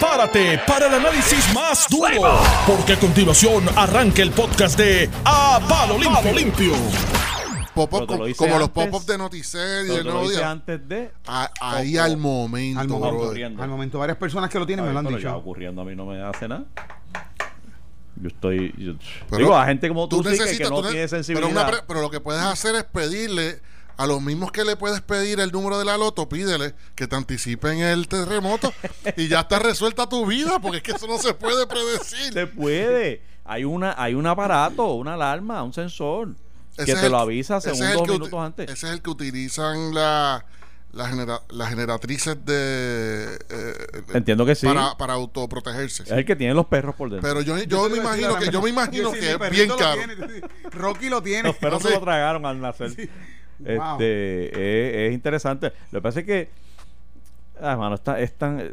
prepárate para el análisis más duro, porque a continuación arranca el podcast de A Palo Limpio. Lo co- hice como los pop-up de Noticiero y te lo hice antes de. A- ahí al momento, al momento. Al varias personas que lo tienen me lo han dicho. ocurriendo a mí no me hace nada. Yo estoy. yo- Pero digo, a gente como tú, sí que- no tú ne- tiene pero, sensibilidad. una pero lo que puedes hacer es pedirle a los mismos que le puedes pedir el número de la loto, pídele que te anticipen el terremoto y ya está resuelta tu vida, porque es que eso no se puede predecir. Se puede. Hay una, hay un aparato, una alarma, un sensor Ese que es te el- lo avisa ese es según el dos que uti- minutos antes. Ese es el que utilizan la, la genera- las generatrices de eh, Entiendo que sí. para, para autoprotegerse. Es el que tiene los perros por dentro. Pero yo, yo me imagino que yo me imagino que es bien caro. Rocky lo tiene. Los perros no se lo tragaron al nacer. Este, Wow. es, es interesante. Lo que pasa es que, ah, mano, está, es tan.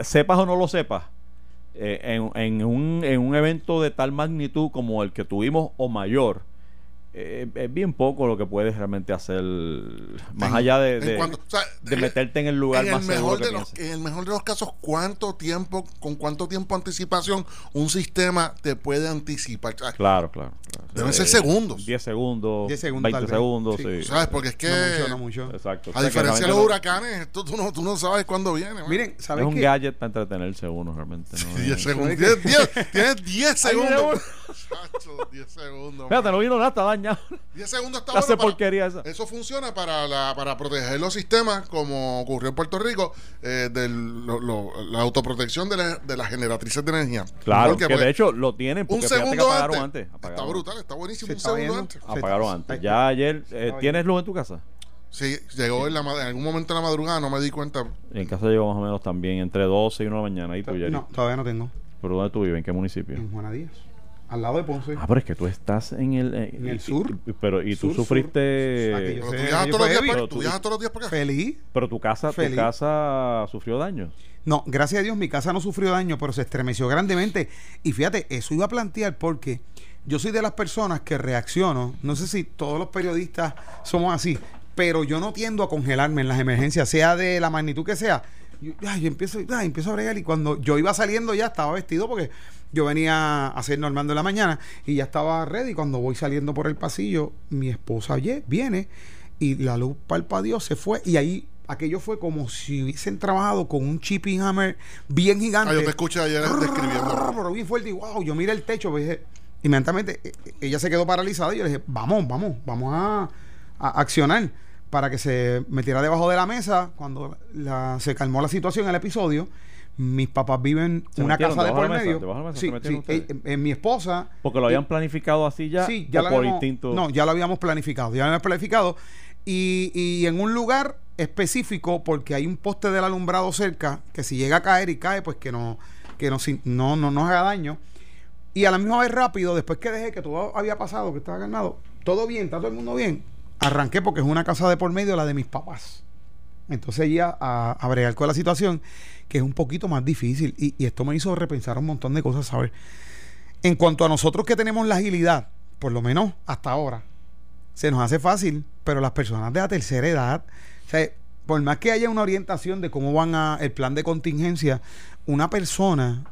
sepas o no lo sepas, eh, en, en un, en un evento de tal magnitud como el que tuvimos o mayor, eh, es bien poco lo que puedes realmente hacer, más En- allá de, de, cuanto- o sea, de en- meterte en el lugar en el más seguro mejor que de los, en el mejor de los casos, ¿cuánto tiempo, con cuánto tiempo anticipación un sistema te puede anticipar? Claro, claro. claro. Deben ser Eh, segundos. 10 segundos, 10 segundos, 20 tal vez. segundos, Sí. sí. ¿Sabes? Porque es que, No mucho, no mucho. Exacto. a diferencia de los huracanes, esto tú no, tú no sabes cuándo viene. man. Miren, ¿sabes Es un qué? gadget para entretenerse uno realmente. ¿no? 10 Es- segundos. ¿sabes Tienes 10 tienes 10 Ahí viene segundos. Chacho, 10 segundos. Fíjate, no vino nada, está dañado. 10 segundos está Hace bueno porquería esa. Eso funciona para, la, para proteger los sistemas, como ocurrió en Puerto Rico, eh, de la autoprotección de, la- de las generatrices de energía. Claro, Porque, que pues, de hecho lo tienen un que segundo apagaron antes. antes. Está brutal, está buenísimo. Un está segundo viendo. antes. Apagaron Sí. antes. Ya ayer, eh, ¿tienes luz en tu casa? Sí, llegó en, la, en algún momento en la madrugada, no me di cuenta. En casa llegó más o menos también entre 12 y 1 de la mañana. ¿Y tú? No, todavía no tengo. ¿Pero dónde tú vives? ¿En qué municipio? En Juana Díaz. Al lado de Ponce. Ah, pero es que tú estás en el... eh, En el y- sur. y- pero, y tú Sur, sur. sufriste... Aquí yo Pero sé, tú viajas yo todos los días heavy. para, Pero tú tú- viajas todos los días para acá. Feliz. Pero tu casa, tu casa sufrió daños. No, gracias a Dios mi casa no sufrió daño, pero se estremeció grandemente. Y fíjate, eso iba a plantear porque yo soy de las personas que reacciono, no sé si todos los periodistas somos así, pero yo no tiendo a congelarme en las emergencias, sea de la magnitud que sea. Yo, ay, yo empiezo, ay, empiezo a bregar y cuando yo iba saliendo ya estaba vestido porque yo venía a hacer Normando en la mañana y ya estaba ready. Cuando voy saliendo por el pasillo, mi esposa oye, viene y la luz palpadió, se fue y ahí aquello fue como si hubiesen trabajado con un chipping hammer bien gigante. Ah, yo te escuché ayer describiendo. Pero bien fuerte y wow, yo miré el techo, pues, dije, inmediatamente eh, eh, ella se quedó paralizada y yo le dije, vamos, vamos, vamos a, a accionar para que se metiera debajo de la mesa cuando la- se calmó la situación, el episodio. Mis papás viven ¿Se una casa de por medio. ¿Debajo de la mesa Sí, eh, eh, mi esposa Porque lo habían planificado así ya. Sí, ya o lo por habíamos, instinto. No, ya lo habíamos planificado, ya lo habíamos planificado. Y, y en un lugar específico, porque hay un poste del alumbrado cerca, que si llega a caer y cae, pues que no, que no, no, no nos haga daño. Y a la misma vez rápido, después que dejé que todo había pasado, que estaba calmado, todo bien, está todo el mundo bien. Arranqué porque es una casa de por medio, la de mis papás. Entonces ya a, a bregar con la situación, que es un poquito más difícil. Y, y esto me hizo repensar un montón de cosas, ¿sabes? En cuanto a nosotros que tenemos la agilidad, por lo menos hasta ahora, se nos hace fácil, pero las personas de la tercera edad, o sea, por más que haya una orientación de cómo van a el plan de contingencia, una persona,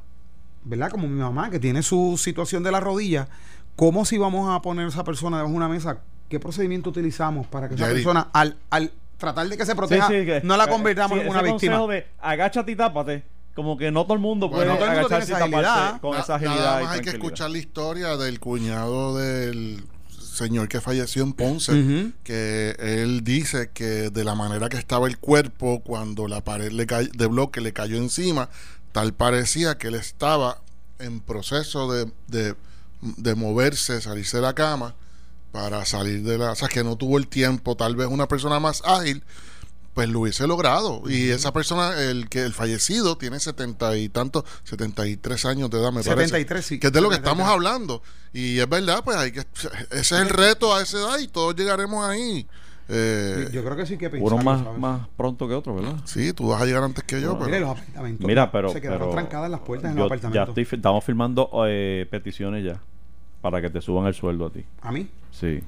¿verdad? Como mi mamá, que tiene su situación de la rodilla, ¿cómo si vamos a poner a esa persona debajo de una mesa? ¿Qué procedimiento utilizamos para que esa persona, al, al tratar de que se proteja, sí, que- no la eh, convirtamos sí, en una ese víctima? consejo de agáchate y tápate. Como que no todo el mundo puede Bueno, agacharse y taparse agilidad. con Na- esa agilidad. Nada y más hay que escuchar la historia del cuñado del señor que falleció en Ponce, que él dice que de la manera que estaba el cuerpo cuando la pared le de bloque le cayó encima, tal parecía que él estaba en proceso de, de, de moverse, salirse de la cama para salir de la... O sea, que no tuvo el tiempo, tal vez una persona más ágil, pues lo hubiese logrado. Y esa persona, el que el fallecido, tiene setenta y tantos, 73 años de edad, me parece. 73, sí. Que es de lo que 73. estamos hablando. Y es verdad, pues hay que. Ese es el reto a esa edad y todos llegaremos ahí. Eh, Yo, creo que sí que pensar. Uno más, más pronto que otro, ¿verdad? sí, tú vas a llegar antes que yo, Bueno, pero. Mire, los apartamentos. Mira, pero. Se quedaron pero trancadas las puertas en los Ya apartamentos. estoy, fi- estamos firmando eh, peticiones ya. Para que te suban el sueldo a ti. A mí, Sí.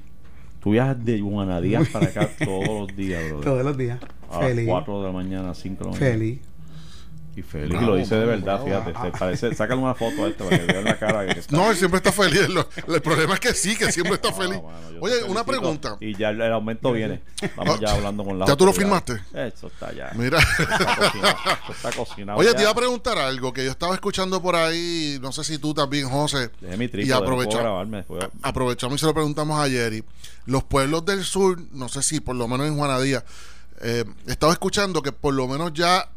Tú viajas de Guanadías para acá todos los días, brother. todos los días. A las Feliz. 4 de la mañana, 5 de la mañana. Feliz. Y feliz, y Bravo, lo dice de verdad, fíjate. se parece, sácale una foto a esto para que vean la cara. Que está- No, él siempre está feliz. Lo- el problema es que sí, que siempre está feliz. Oye, una pregunta. Y ya el, el aumento viene. Vamos ya hablando con la ¿ya tú lo firmaste? Eso está ya. Mira. Está cocinado. Eso está cocinado Oye, ya. te iba a preguntar algo que yo estaba escuchando por ahí, no sé si tú también, José. Dejé mi y trípode, no puedo aprovecha- grabarme después. aprovechamos y se lo preguntamos a Jerry. Los pueblos del sur, no sé si por lo menos en Juanadía, eh, estaba escuchando que por lo menos ya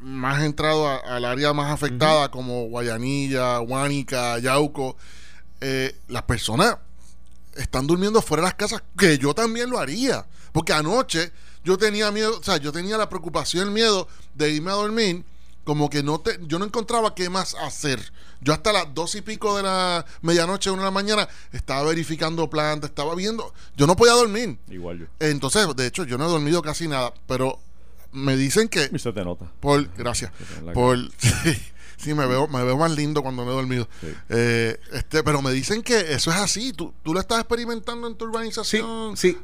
más entrado a- al área más afectada, como Guayanilla, Huánica, Yauco, eh, las personas están durmiendo fuera de las casas, que yo también lo haría. Porque anoche yo tenía miedo, o sea, yo tenía la preocupación, el miedo de irme a dormir, como que no te, yo no encontraba qué más hacer. Yo hasta las dos y pico de la medianoche, una de la mañana, estaba verificando plantas, estaba viendo, yo no podía dormir. Igual yo. Entonces, de hecho, yo no he dormido casi nada, pero me dicen que Y se te nota. por gracias por sí, sí, me veo me veo más lindo cuando no he dormido Sí. Eh, este pero me dicen que eso es así tú, tú lo estás experimentando en tu Sí, urbanización sí.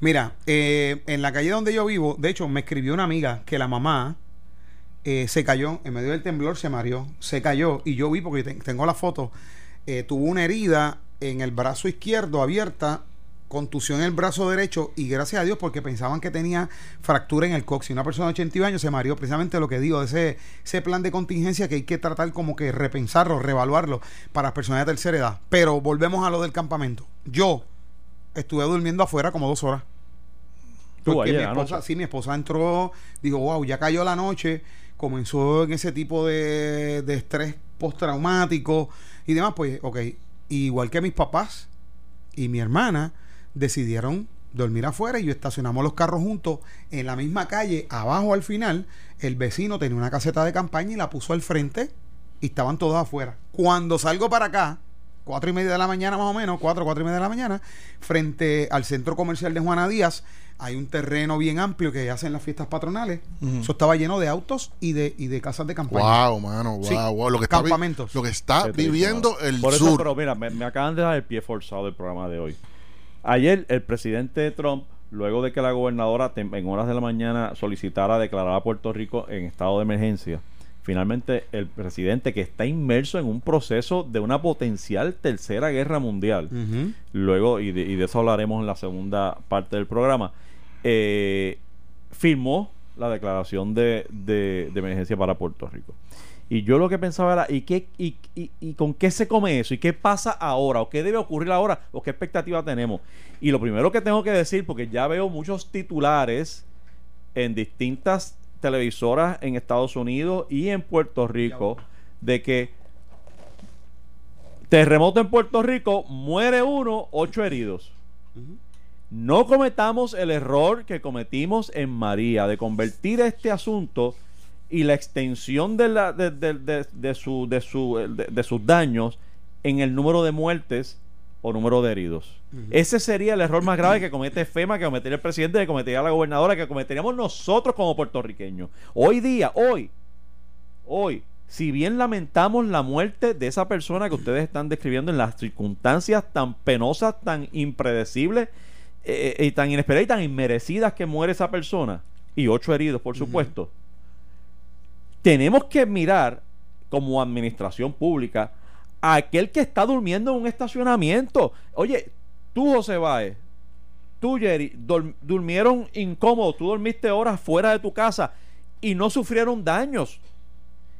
Mira, eh, en la calle donde yo vivo, de hecho, me escribió una amiga que la mamá eh, se cayó, en medio del temblor se mareó, se cayó y yo vi, porque te- tengo la foto, eh, tuvo una herida en el brazo izquierdo abierta, contusión en el brazo derecho y gracias a Dios porque pensaban que tenía fractura en el coxis. Una persona de 81 años se mareó, precisamente lo que digo, de ese, ese plan de contingencia que hay que tratar como que repensarlo, reevaluarlo para las personas de tercera edad. Pero volvemos a lo del campamento. Yo estuve durmiendo afuera como dos horas. Porque mi esposa, sí, mi esposa entró, dijo, wow, ya cayó la noche, comenzó en ese tipo de, de estrés postraumático y demás, pues, ok, igual que mis papás y mi hermana decidieron dormir afuera y yo estacionamos los carros juntos en la misma calle, abajo al final, el vecino tenía una caseta de campaña y la puso al frente y estaban todos afuera. Cuando salgo para acá, cuatro y media de la mañana más o menos, cuatro, cuatro y media de la mañana, frente al centro comercial de Juana Díaz, hay un terreno bien amplio que hacen las fiestas patronales. Eso estaba lleno de autos y de, y de casas de campaña. wow mano wow, Sí, wow. lo que está vi- campamentos. lo que está Qué triste, viviendo el Por eso, sur pero mira, me, me acaban de dar el pie forzado del programa de hoy. Ayer, el presidente Trump, luego de que la gobernadora en horas de la mañana solicitara declarar a Puerto Rico en estado de emergencia, finalmente el presidente que está inmerso en un proceso de una potencial tercera guerra mundial, luego, y de, y de eso hablaremos en la segunda parte del programa, eh, firmó la declaración de, de- de emergencia para Puerto Rico. Y yo lo que pensaba era, ¿y, qué, y, y- y con qué se come eso? ¿Y qué pasa ahora? ¿O qué debe ocurrir ahora? ¿O qué expectativa tenemos? Y lo primero que tengo que decir, porque ya veo muchos titulares en distintas televisoras en Estados Unidos y en Puerto Rico, de que terremoto en Puerto Rico, muere uno, ocho heridos. No cometamos el error que cometimos en María de convertir este asunto y la extensión de, la, de, de- de- de su, de, su, de, de sus daños en el número de muertes o número de heridos. Ese sería el error más grave que comete FEMA, que cometería el presidente, que cometería la gobernadora, que cometeríamos nosotros como puertorriqueños. Hoy día, hoy, hoy, si bien lamentamos la muerte de esa persona que ustedes están describiendo en las circunstancias tan penosas, tan impredecibles eh, y tan inesperadas y tan inmerecidas que muere esa persona, y ocho heridos, por supuesto, tenemos que mirar como administración pública a aquel que está durmiendo en un estacionamiento. Oye, tú, José Báez, tú, Jerry, durmieron incómodos, tú dormiste horas fuera de tu casa y no sufrieron daños.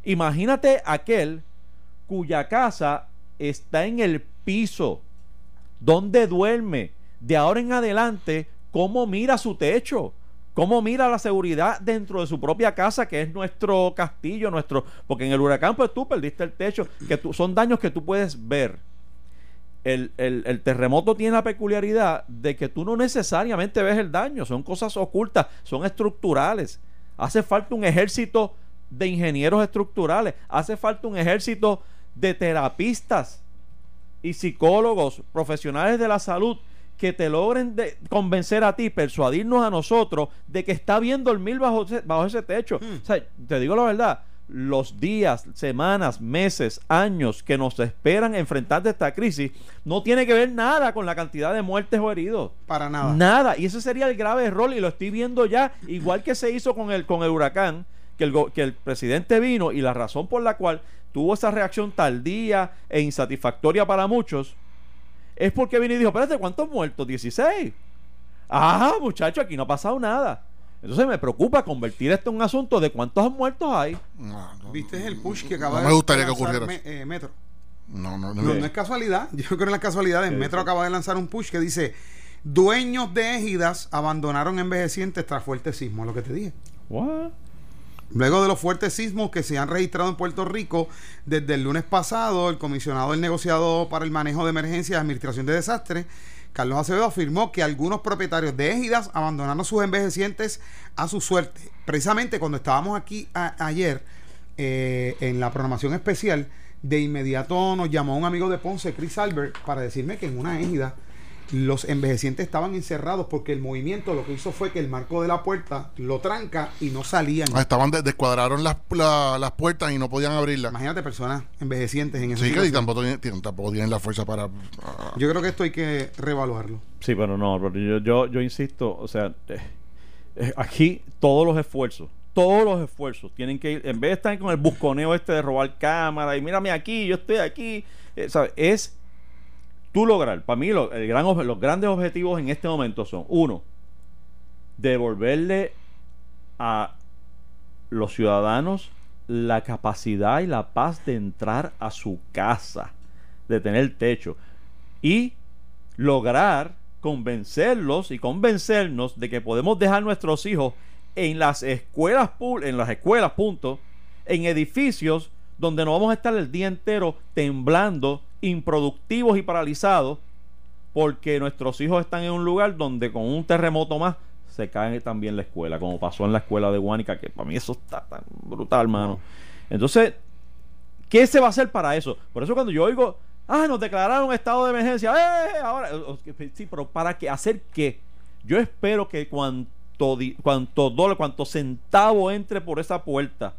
Imagínate aquel cuya casa está en el piso, donde duerme, de ahora en adelante, cómo mira su techo, cómo mira la seguridad dentro de su propia casa, que es nuestro castillo, nuestro, porque en el huracán pues tú perdiste el techo, que tú, son daños que tú puedes ver. El, el- el terremoto tiene la peculiaridad de que tú no necesariamente ves el daño, son cosas ocultas, son estructurales. Hace falta un ejército de ingenieros estructurales, hace falta un ejército de terapistas y psicólogos, profesionales de la salud, que te logren de- convencer a ti, persuadirnos a nosotros de que está bien dormir bajo ese, bajo ese techo. O sea, te digo la verdad, los días, semanas, meses, años que nos esperan enfrentar de esta crisis no tiene que ver nada con la cantidad de muertes o heridos. Para nada. Nada. Y ese sería el grave error y lo estoy viendo ya, igual que se hizo con el, con el huracán, que el, que el presidente vino y la razón por la cual tuvo esa reacción tardía e insatisfactoria para muchos es porque vino y dijo, espérate, ¿cuántos muertos? 16. Ah, muchacho, aquí no ha pasado nada. Entonces me preocupa convertir esto en un asunto de cuántos muertos hay. No, no, ¿Viste el push que acaba No de me gustaría que lanzar ocurriera Me- eh, Metro? no, no, no. No, no es casualidad. Yo creo que no es casualidad. El Sí, Metro acaba de lanzar un push que dice: Dueños de égidas abandonaron envejecientes tras fuertes sismos. Lo que te dije. What? Luego de los fuertes sismos que se han registrado en Puerto Rico desde el lunes pasado, el comisionado del negociado para el manejo de emergencias y administración de desastres, Carlos Acevedo, afirmó que algunos propietarios de égidas abandonaron sus envejecientes a su suerte. Precisamente cuando estábamos aquí a- ayer eh, en la programación especial, de inmediato nos llamó un amigo de Ponce, Chris Albert, para decirme que en una égida los envejecientes estaban encerrados porque el movimiento lo que hizo fue que el marco de la puerta lo tranca y no salían. Ah, Estaban de- descuadraron las, la- las puertas y no podían abrirlas. Imagínate personas envejecientes en esa Sí, que y tienen- tampoco tienen la fuerza para. ah, Yo creo que esto hay que reevaluarlo. Sí, pero no, pero yo, yo, yo insisto, o sea, eh, eh, aquí todos los esfuerzos, todos los esfuerzos tienen que ir, en vez de estar con el busconeo este de robar cámara y mírame aquí, yo estoy aquí, eh, ¿sabes? es tú lograr, para mí el gran, los grandes objetivos en este momento son, uno, devolverle a los ciudadanos la capacidad y la paz de entrar a su casa, de tener techo y lograr convencerlos y convencernos de que podemos dejar nuestros hijos en las escuelas en las escuelas punto en edificios donde no vamos a estar el día entero temblando improductivos y paralizados porque nuestros hijos están en un lugar donde con un terremoto más se cae también la escuela como pasó en la escuela de Guánica que para mí eso está tan brutal mano entonces ¿Qué se va a hacer para eso? Por eso cuando yo oigo, ah, nos declararon estado de emergencia, ¡eh! Ahora, o- o- sí, pero ¿para qué? ¿Hacer qué? Yo espero que cuanto, cuanto dólar, cuanto centavo entre por esa puerta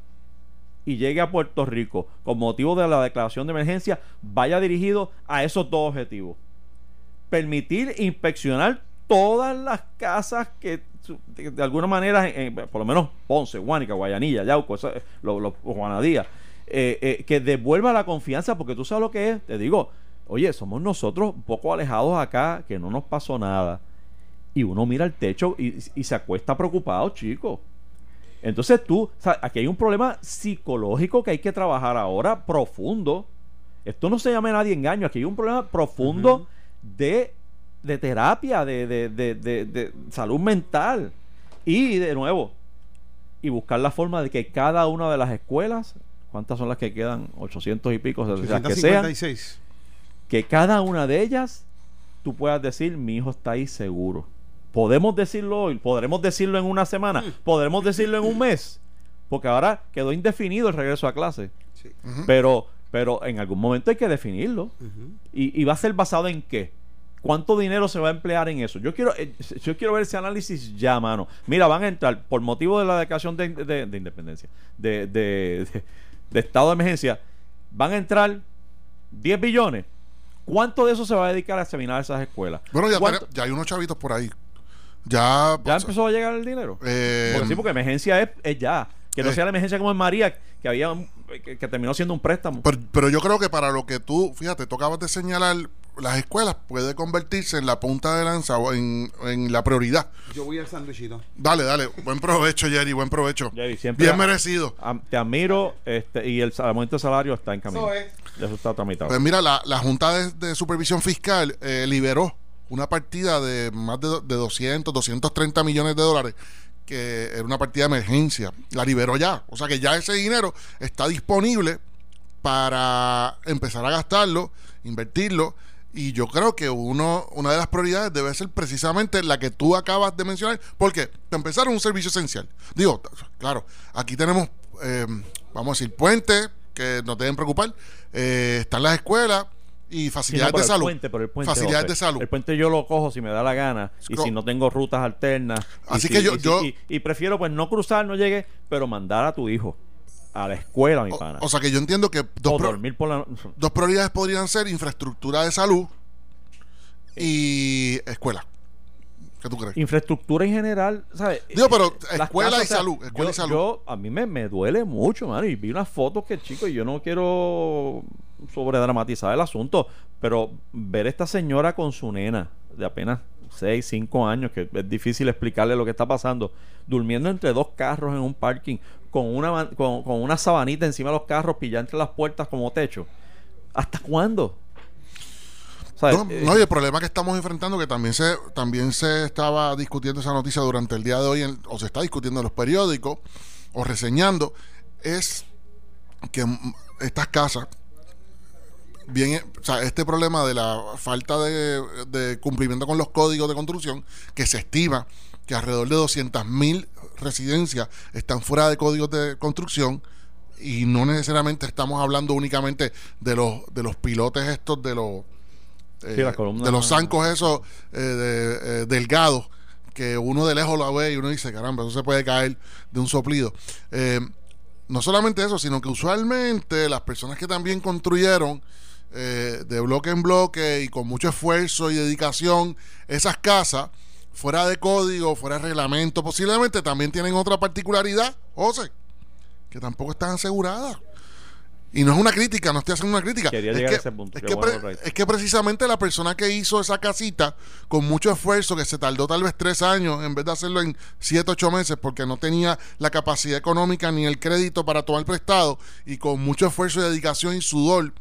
y llegue a Puerto Rico con motivo de la declaración de emergencia, vaya dirigido a esos dos objetivos. Permitir inspeccionar todas las casas que de, alguna manera, por lo menos Ponce, Guánica, Guayanilla, Yauco, eh, los lo, Juanadía, eh, eh, que devuelva la confianza, porque tú sabes lo que es, te digo, oye, somos nosotros un poco alejados acá, que no nos pasó nada, y uno mira el techo y, y se acuesta preocupado, chico. Entonces tú, o sea, aquí hay un problema psicológico que hay que trabajar ahora profundo. Esto no se llama nadie engaño, aquí hay un problema profundo de, de terapia, de, de- de- salud mental. Y de nuevo, y buscar la forma de que cada una de las escuelas, ¿cuántas son las que quedan? 800 y pico, las que sean, 856. que cada una de ellas tú puedas decir, mi hijo está ahí seguro. Podemos decirlo hoy, podremos decirlo en una semana, podremos decirlo en un mes, porque ahora quedó indefinido el regreso a clase. Sí. Pero, pero en algún momento hay que definirlo. Ujú. ¿Y, y va a ser basado en qué? ¿Cuánto dinero se va a emplear en eso? Yo quiero, eh, yo quiero ver ese análisis ya, mano. Mira, van a entrar, por motivo de la declaración de, de- de independencia, de, de- de- de estado de emergencia, van a entrar 10 billones. ¿Cuánto de eso se va a dedicar a examinar esas escuelas? Bueno, ya, ¿Cuánto- tene- ya hay unos chavitos por ahí. Ya. ¿Ya empezó a llegar el dinero? eh, porque sí, porque emergencia es, es ya. Que no eh. sea la emergencia como en María, que había un- que, que terminó siendo un préstamo. Pero, pero yo creo que para lo que tú, fíjate, tú acabas de señalar, las escuelas puede convertirse en la punta de lanza o en, en la prioridad. Yo voy al sándwichito. Dale, dale. Buen provecho, Jerry, buen provecho. Jerry, siempre Bien merecido. Te admiro este, y el aumento de salario está en camino. Eso es. Ya Eso está tramitado. Pues mira, la, la Junta de, de Supervisión Fiscal eh, liberó una partida de más de, de 200, 230 millones de dólares, que era una partida de emergencia. La liberó ya. O sea que ya ese dinero está disponible para empezar a gastarlo, invertirlo. Y yo creo que uno, una de las prioridades debe ser precisamente la que tú acabas de mencionar, porque empezar un servicio esencial. Digo, claro, aquí tenemos, eh, vamos a decir, puentes que nos deben preocupar, eh, están las escuelas y Sí, no, facilidades de salud. puente, el puente, facilidades José. de salud. El puente yo lo cojo si me da la gana y si no tengo rutas alternas. y Así si- que yo- y yo- y, y prefiero pues no cruzar, no llegue, pero mandar a tu hijo a la escuela, mi O, pana. o sea que yo entiendo que dos, pro- dormir por la dos prioridades podrían ser infraestructura de salud y escuela. ¿Qué tú crees? Infraestructura en general, ¿sabes? Digo, pero Las escuela casas, y o sea, salud, escuela yo, y salud. yo- a mí me, me duele mucho, mano. Y vi unas fotos que, chico, y yo no quiero sobredramatizar el asunto, pero ver esta señora con su nena de apenas 6, 5 años, que es difícil explicarle lo que está pasando, durmiendo entre dos carros en un parking, con una, con, con una sabanita encima de los carros, pillada entre las puertas como techo. ¿Hasta cuándo? Eh, no, y el problema que estamos enfrentando, que también se, también se estaba discutiendo esa noticia durante el día de hoy, en- o se está discutiendo en los periódicos, o reseñando, es que estas casas, bien, o sea, este problema de la falta de, de cumplimiento con los códigos de construcción, que se estima que alrededor de 200 mil residencias están fuera de códigos de construcción, y no necesariamente estamos hablando únicamente de los, de los pilotes estos de los eh, Sí, de los zancos esos eh, de- eh, delgados que uno de lejos lo ve y uno dice, caramba, eso se puede caer de un soplido. Eh, no solamente eso, sino que usualmente las personas que también construyeron eh, de bloque en bloque y con mucho esfuerzo y dedicación esas casas, fuera de código, fuera de reglamento, posiblemente también tienen otra particularidad, José, que tampoco están aseguradas. Y no es una crítica, no estoy haciendo una crítica. Quería es llegar que, a ese punto. Es que, bueno es que precisamente la persona que hizo esa casita con mucho esfuerzo, que se tardó tal vez tres años en vez de hacerlo en siete, ocho meses, porque no tenía la capacidad económica ni el crédito para tomar prestado, y con mucho esfuerzo y dedicación y sudor,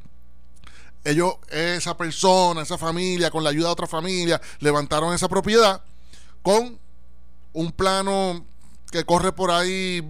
ellos, esa persona, esa familia, con la ayuda de otra familia, levantaron esa propiedad con un plano que corre por ahí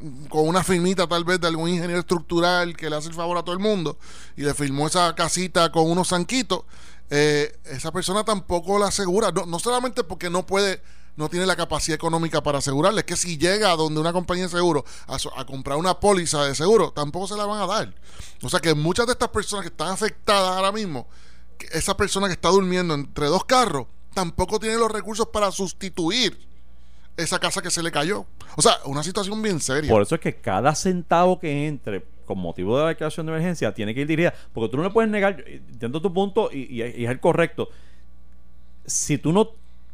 mm, con una firmita tal vez de algún ingeniero estructural que le hace el favor a todo el mundo y le firmó esa casita con unos zanquitos, eh, esa persona tampoco la asegura, no, no solamente porque no puede, no tiene la capacidad económica para asegurarle, es que si llega a donde una compañía de seguro a, comprar una póliza de seguro, tampoco se la van a dar. O sea que muchas de estas personas que están afectadas ahora mismo, esa persona que está durmiendo entre dos carros, tampoco tiene los recursos para sustituir esa casa que se le cayó. O sea, una situación bien seria. Por eso es que cada centavo que entre con motivo de la declaración de emergencia tiene que ir dirigida. Porque tú no le puedes negar, entiendo tu punto y es el correcto. Si tú no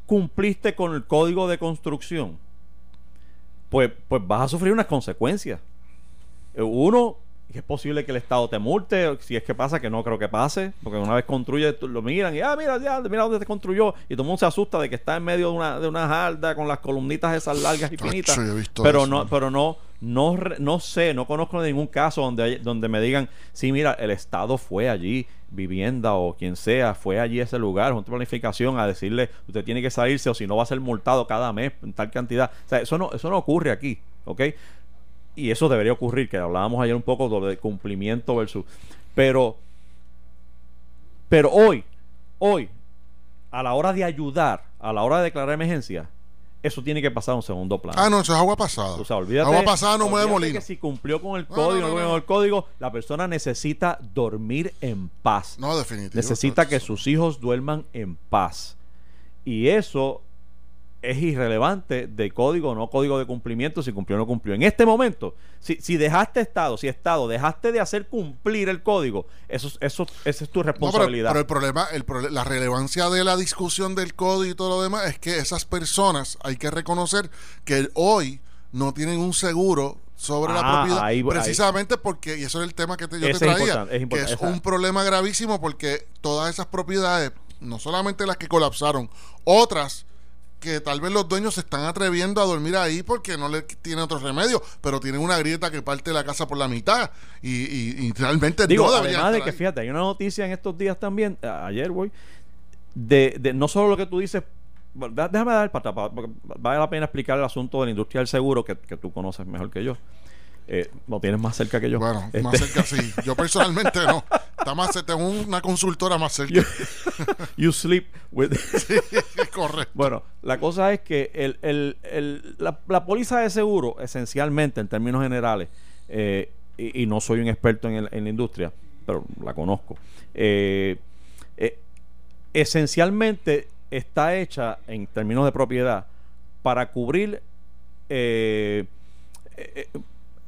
cumpliste con el código de construcción, pues, pues vas a sufrir unas consecuencias. Uno, es posible que el Estado te multe, si es que pasa, que no creo que pase, porque una vez construye, lo miran y, ah, mira, ya, mira dónde te construyó, y todo el mundo se asusta de que está en medio de una, de una jarda con las columnitas esas largas y finitas. Pero eso. no, pero no, no, no sé, no conozco ningún caso donde, donde me digan, sí, mira, el Estado fue allí, vivienda o quien sea, fue allí ese lugar, junto a planificación, a decirle, usted tiene que salirse o si no va a ser multado cada mes en tal cantidad. O sea, eso no, eso no ocurre aquí, ¿ok? Y eso debería ocurrir, que hablábamos ayer un poco de cumplimiento versus... Pero, pero hoy, hoy, a la hora de ayudar, a la hora de declarar emergencia, eso tiene que pasar a un segundo plano. Ah, no, eso es agua pasada. O sea, olvídate, agua pasada no mueve molino. que si cumplió con el código, no, no, no, cumplió no. con el código, la persona necesita dormir en paz. No, definitivo. necesita que sus hijos duerman en paz. Y eso es irrelevante de código o no código de cumplimiento, si cumplió o no cumplió. En este momento, si, si dejaste Estado, si Estado dejaste de hacer cumplir el código, eso, eso, esa es tu No, pero, responsabilidad. pero el problema, el la relevancia de la discusión del código y todo lo demás es que esas personas hay que reconocer que hoy no tienen un seguro sobre la Ah, propiedad ahí- precisamente porque y eso es el tema que te, yo Ese te traía es que es esa- un problema gravísimo porque todas esas propiedades no solamente las que colapsaron otras que tal vez los dueños se están atreviendo a dormir ahí porque no le tienen otro remedio, pero tienen una grieta que parte la casa por la mitad y, y- y realmente Digo, no además de que, ahí. fíjate, hay una noticia en estos días también, ayer, voy, de, de no solo lo que tú dices, déjame dar para atrás, porque vale la pena explicar el asunto de la industria del seguro, que, que tú conoces mejor que yo. Eh, lo tienes más cerca que yo. Bueno, Este, más cerca sí. Yo personalmente no. Está más cerca, tengo una consultora más cerca. you sleep with... Correcto. Bueno, la cosa es que el, el- el- la, la póliza de seguro, esencialmente, en términos generales, eh, y, y no soy un experto en la industria, pero la conozco, eh, eh, esencialmente está hecha, en términos de propiedad, para cubrir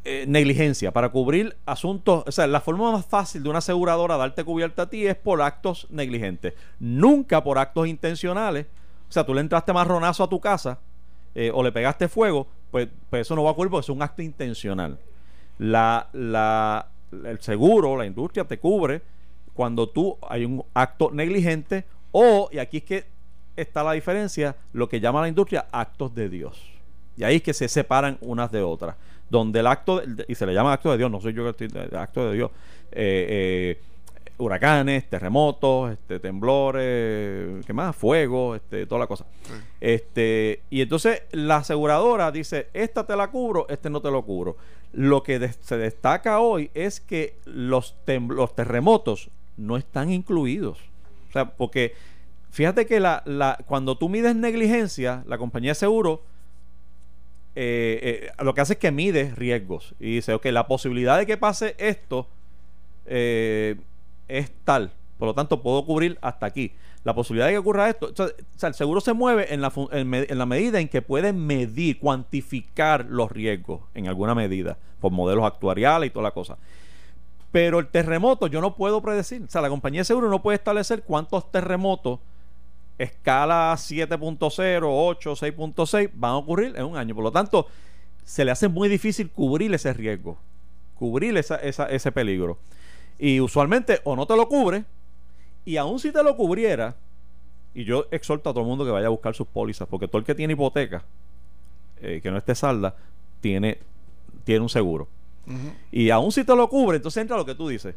eh, negligencia, para cubrir asuntos, o sea, la forma más fácil de una aseguradora darte cubierta a ti es por actos negligentes, nunca por actos intencionales O sea, tú le entraste marronazo a tu casa eh, o le pegaste fuego, pues, pues eso no va a ocurrir porque es un acto intencional. La, la, el seguro, la industria te cubre cuando tú hay un acto negligente o, y aquí es que está la diferencia, lo que llama la industria actos de Dios. Y ahí es que se separan unas de otras. Donde el acto, de- y se le llama acto de Dios, no soy yo que estoy, de- acto de Dios. eh, eh, huracanes, terremotos, este, temblores, ¿qué más? Fuego, este, toda la cosa. Este, y entonces la aseguradora dice, esta te la cubro, este no te lo cubro. Lo que se destaca hoy es que los, los terremotos no están incluidos. O sea, porque fíjate que la, la, cuando tú mides negligencia, la compañía de seguro eh, eh, lo que hace es que mide riesgos y dice, ok, la posibilidad de que pase esto eh, es tal, por lo tanto puedo cubrir hasta aquí. La posibilidad de que ocurra esto, el seguro se mueve en la, en, en la medida en que puede medir, cuantificar los riesgos en alguna medida, por modelos actuariales y toda la cosa. Pero el terremoto yo no puedo predecir. O sea, la compañía de seguro no puede establecer cuántos terremotos escala 7.0, 8, 6.6 van a ocurrir en un año. Por lo tanto, se le hace muy difícil cubrir ese riesgo, cubrir esa, esa- ese peligro. Y usualmente o no te lo cubre, y aún si te lo cubriera, y yo exhorto a todo el mundo que vaya a buscar sus pólizas, porque todo el que tiene hipoteca, eh, que no esté salda, tiene, tiene un seguro. Y aún si te lo cubre, entonces entra lo que tú dices.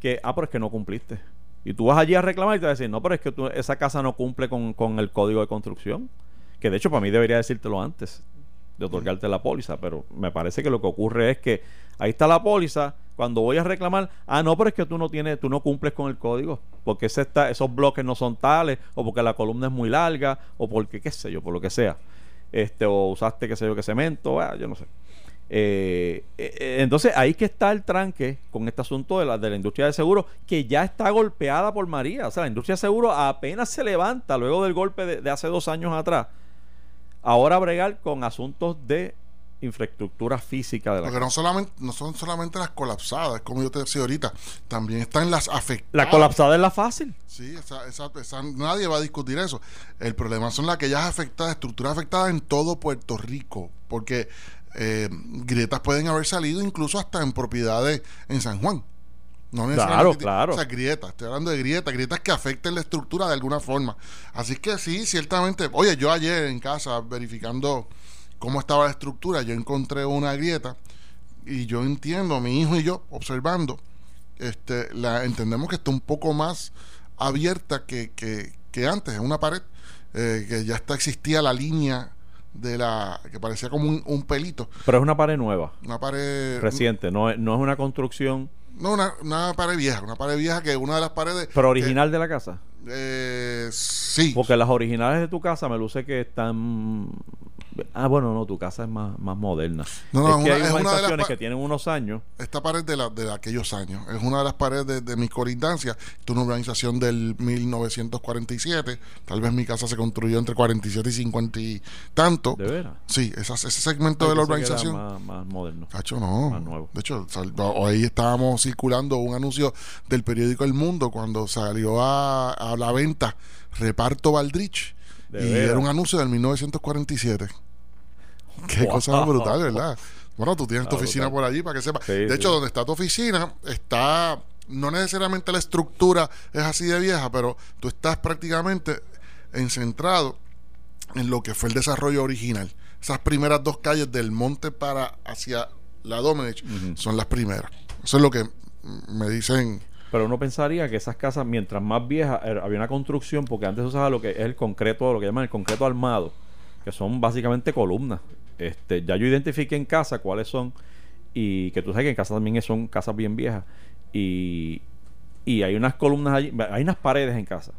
Que, ah, pero es que no cumpliste. Y tú vas allí a reclamar y te vas a decir, no, pero es que tú- esa casa no cumple con, con el código de construcción. Que de hecho para mí debería decírtelo antes de otorgarte la póliza. Pero me parece que lo que ocurre es que ahí está la póliza. Cuando voy a reclamar, ah, no, pero es que tú no tienes, tú no cumples con el código. Porque ese está, esos bloques no son tales, o porque la columna es muy larga, o porque, qué sé yo, por lo que sea. Este, o usaste, qué sé yo, qué cemento, ah, yo no sé. Eh, eh, entonces ahí que está el tranque con este asunto de la, de la industria de seguro que ya está golpeada por María. O sea, la industria de seguro apenas se levanta luego del golpe de, de hace dos años atrás. Ahora bregar con asuntos de infraestructura física de la Porque no solamente no son solamente las colapsadas, como yo te decía ahorita, también están las afectadas. La colapsada es la fácil. Sí, esa, esa, esa- nadie va a discutir eso. El problema son las aquellas afectadas, estructuras afectadas en todo Puerto Rico, porque eh, grietas pueden haber salido incluso hasta en propiedades en San Juan. No necesariamente- claro. O sea, grietas, estoy hablando de grietas, grietas que afecten la estructura de alguna forma. Así que sí, ciertamente. Oye, yo ayer en casa verificando cómo estaba la estructura, yo encontré una grieta y yo entiendo, mi hijo y yo observando, este, la entendemos que está un poco más abierta que, que, que antes, en una pared, eh, que ya está existía la línea de la que parecía como un, un pelito, Pero es una pared nueva, una pared reciente. No es, no es una construcción, no una, una pared vieja, una pared vieja que una de las paredes pero original de la casa. eh, sí, Porque las originales de tu casa me luce que están. Ah, bueno, no, tu casa es más, más moderna. No, no, es que una- hay es que tienen unos años. esta pared de, la, de aquellos años es una de las paredes de, de mi colindancia. Es una urbanización del 1947. Tal vez mi casa se construyó entre 47 y 50 y tanto. ¿De veras? Sí, ese segmento Ay, de la urbanización. Más, más moderno. Cacho, no. Más nuevo. De hecho, sal- hoy estábamos circulando un anuncio del periódico El Mundo cuando salió a, a la venta Reparto Valdrich. De y era un anuncio del 1947. Qué Wow. cosa brutal, ¿verdad? Bueno, tú tienes tu Ah, oficina brutal. por allí para que sepas. Sí, de sí. hecho, donde está tu oficina, está. No necesariamente la estructura es así de vieja, pero tú estás prácticamente encentrado en lo que fue el desarrollo original. Esas primeras dos calles del monte para hacia la Domenech son las primeras. Eso es lo que me dicen. Pero uno pensaría que esas casas, mientras más viejas, era- había una construcción, porque antes usaba lo que es el concreto, lo que llaman el concreto armado, que son básicamente columnas. Este, ya yo identifiqué en casa cuáles son, y que tú sabes que en casa también son casas bien viejas, y, y hay unas columnas allí, hay unas paredes en casa,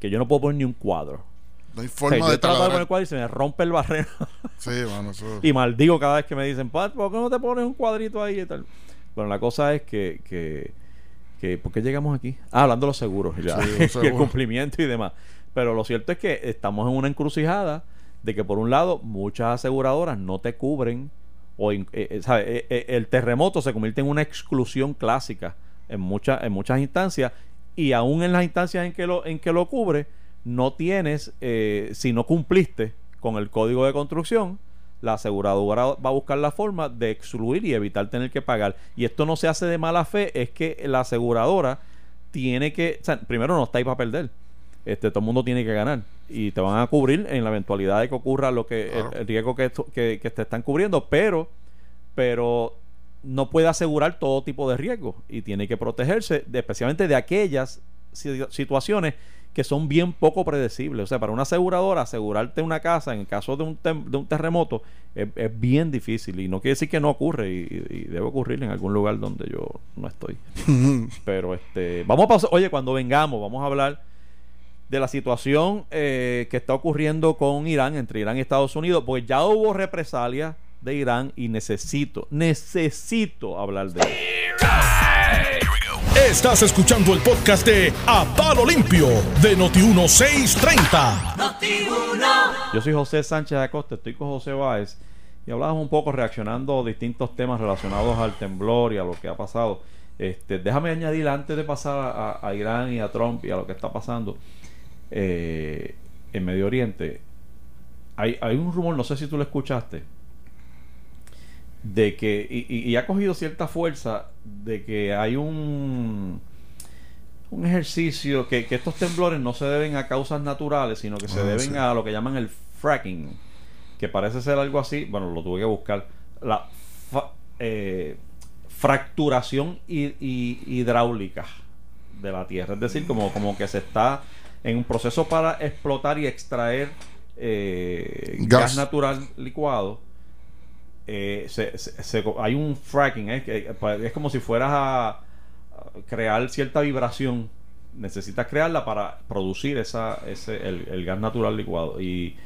que yo no puedo poner ni un cuadro. No hay O sea, forma yo de taladrar. poner cuadro y se me rompe el barreno. Sí, mano, eso- Y maldigo cada vez que me dicen, "Pa, ¿por qué no te pones un cuadrito ahí y tal? Bueno, la cosa es que, que, que ¿por qué llegamos aquí? Ah, hablando de los seguros, ya, Sí, los y el cumplimiento y demás. Pero lo cierto es que estamos en una encrucijada de que por un lado muchas aseguradoras no te cubren o eh, eh. Eh, el terremoto se convierte en una exclusión clásica en muchas en muchas instancias y aún en las instancias en que lo en que lo cubre no tienes, eh, si no cumpliste con el código de construcción, la aseguradora va a buscar la forma de excluir y evitar tener que pagar. Y esto no se hace de mala fe, es que la aseguradora tiene que, o sea, primero no está ahí para perder. Este, todo el mundo tiene que ganar y te van a cubrir en la eventualidad de que ocurra lo que Claro. el, el riesgo que, que, que te están cubriendo, pero pero no puede asegurar todo tipo de riesgo y tiene que protegerse de- especialmente de aquellas si- situaciones que son bien poco predecibles. O sea, para una aseguradora, asegurarte una casa en el caso de un, tem- de un terremoto es, es bien difícil y no quiere decir que no ocurre y, y- y debe ocurrir en algún lugar donde yo no estoy. Pero este, vamos a pasar, oye, cuando vengamos, vamos a hablar de la situación eh, que está ocurriendo con Irán, entre Irán y Estados Unidos, porque ya hubo represalias de Irán y necesito, necesito hablar de eso. Estás escuchando el podcast de A Palo Limpio de Noti1630. Yo soy José Sánchez Acosta, estoy con José Báez y hablábamos un poco reaccionando a distintos temas relacionados al temblor y a lo que ha pasado. Este, déjame añadir antes de pasar a, a Irán y a Trump y a lo que está pasando eh, en Medio Oriente. Hay, hay un rumor, no sé si tú lo escuchaste, de que, y, y- ha cogido cierta fuerza, de que hay un, un ejercicio, que, que estos temblores no se deben a causas naturales, sino que se Ah, deben sí. a lo que llaman el fracking, que parece ser algo así, bueno, lo tuve que buscar, la fa- eh, fracturación hi- hi- hidráulica de la tierra, es decir, como, como que se está en un proceso para explotar y extraer eh, Gas. gas natural licuado eh, hay un fracking, ¿eh? que- es como si fueras a, crear cierta vibración. Necesitas crearla para producir ese, el, gas natural licuado. Y,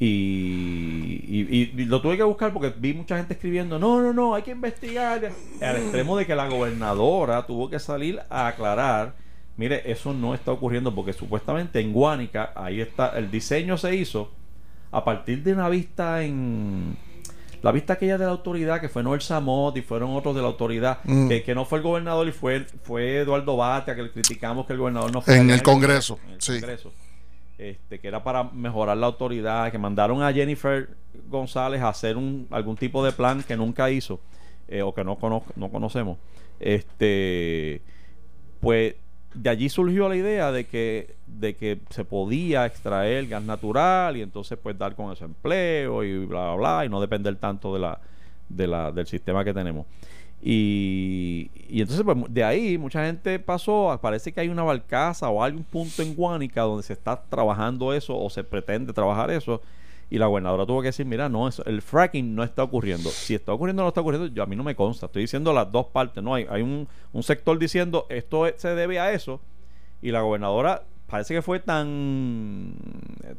y, y- y lo tuve que buscar porque vi mucha gente escribiendo, no, no, no, hay que investigar. Al extremo de que la gobernadora tuvo que salir a aclarar, mire, eso no está ocurriendo porque supuestamente en Guánica, ahí está, el diseño se hizo a partir de una vista en la vista aquella de la autoridad que fue Noel Samot y fueron otros de la autoridad Mm. que, que no fue el gobernador y fue fue Eduardo Batia que le criticamos que el gobernador no fue En el Congreso, en el sí. Congreso. este que era para mejorar la autoridad que mandaron a Jennifer González a hacer un algún tipo de plan que nunca hizo eh, o que no cono- no conocemos este pues de allí surgió la idea de que de que se podía extraer gas natural y entonces pues dar con ese empleo y bla bla bla y no depender tanto de la, de la del sistema que tenemos. Y, y entonces pues de ahí mucha gente pasó parece que hay una barcaza o algún punto en Guánica donde se está trabajando eso o se pretende trabajar eso y la gobernadora tuvo que decir, mira, no, eso, el fracking no está ocurriendo. Si está ocurriendo o no está ocurriendo, yo a mí no me consta. Estoy diciendo las dos partes. No hay, hay un, un sector diciendo esto es- se debe a eso y la gobernadora parece que fue tan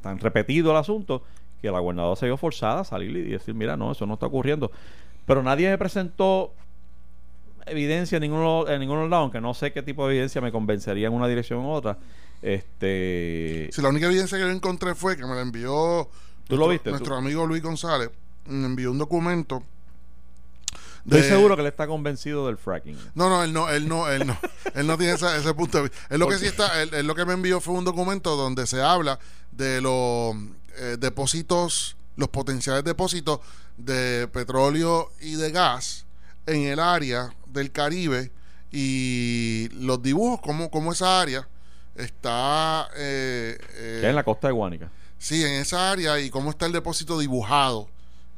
tan repetido el asunto que la gobernadora se vio forzada a salir y decir, mira, no, eso no está ocurriendo. Pero nadie me presentó evidencia en ninguno, en ninguno lado, aunque no sé qué tipo de evidencia me convencería en una dirección u otra. Este Si la única evidencia que yo encontré fue que me la envió ¿Tú lo nuestro, viste? nuestro ¿Tú? amigo Luis González. Me envió un documento. Estoy seguro que él está convencido del fracking. No, no, él no, él no, él no, él no tiene esa- ese punto de vista. Él lo que sí está, él, él lo que me envió fue un documento donde se habla de los eh, depósitos, los potenciales depósitos de petróleo y de gas en el área del Caribe y los dibujos, como, como esa área está eh, eh, en la costa de Guánica. Sí, en esa área y cómo está el depósito dibujado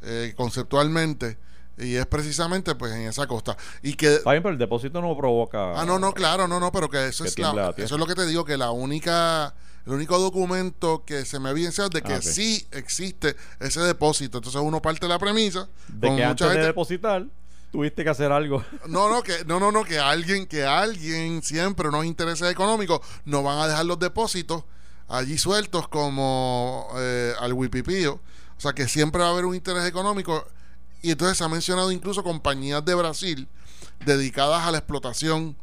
eh, conceptualmente. Y es precisamente pues en esa costa. Y que... Está bien, pero el depósito no provoca. Ah, no, no, claro, no, no, pero que eso Que es la, eso es lo que te digo, que la única, el único documento que se me ha evidenciado de que Ah, sí existe ese depósito. Entonces uno parte de la premisa De que mucha antes de gente- depositar, tuviste que hacer algo. No, no, que no, no, no, que alguien, que alguien siempre unos intereses económicos no van a dejar los depósitos allí sueltos como eh, al wipipío. O sea que siempre va a haber un interés económico. Y entonces se ha mencionado incluso compañías de Brasil dedicadas a la explotación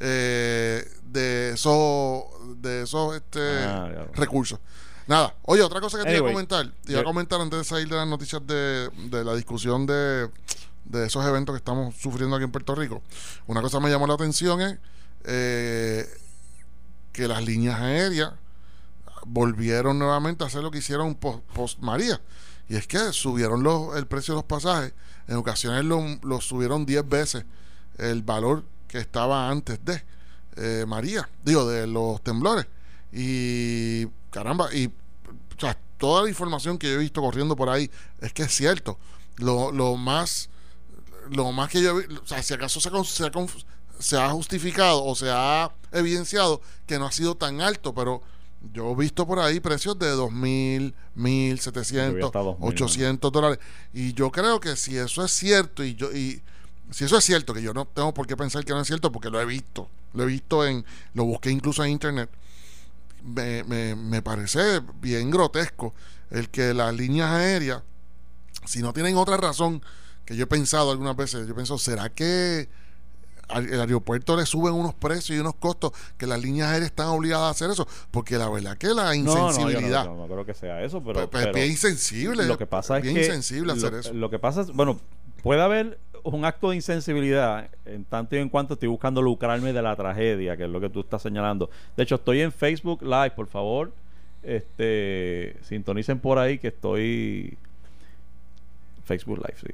eh, de esos, de esos este, Ah, recursos. Nada, oye, otra cosa que te iba a Anyway, comentar, te iba a comentar antes de salir de las noticias de, de la discusión de, de esos eventos que estamos sufriendo aquí en Puerto Rico. Una cosa que me llamó la atención es eh, que las líneas aéreas volvieron nuevamente a hacer lo que hicieron post, María. Y es que subieron los, el precio de los pasajes. En ocasiones lo, lo subieron 10 veces el valor que estaba antes de eh, María, digo, de los temblores. Y caramba, y toda la información que yo he visto corriendo por ahí es que es cierto. Lo, lo más lo más que yo o sea, si acaso se, se, se ha justificado o se ha evidenciado que no ha sido tan alto, pero yo he visto por ahí precios de 2.000, 1.700, Yo vi hasta 2.000, 800 dólares. Y yo creo que si eso es cierto, y yo y si eso es cierto, que yo no tengo por qué pensar que no es cierto, porque lo he visto, lo he visto en, lo busqué incluso en internet, me, me, me parece bien grotesco el que las líneas aéreas, si no tienen otra razón, que yo he pensado algunas veces, yo pienso, ¿será que al- el aeropuerto le suben unos precios y unos costos que las líneas aéreas están obligadas a hacer eso? Porque la verdad que la No, no, yo no- insensibilidad, no, no creo que sea eso, pero, pero bien insensible, lo que pasa es bien que insensible hacer lo, eso. lo que pasa es, bueno, puede haber un acto de insensibilidad en tanto y en cuanto estoy buscando lucrarme de la tragedia, que es lo que tú estás señalando. De hecho, estoy en Facebook Live, por favor, este, sintonicen por ahí que estoy Facebook Live, sí,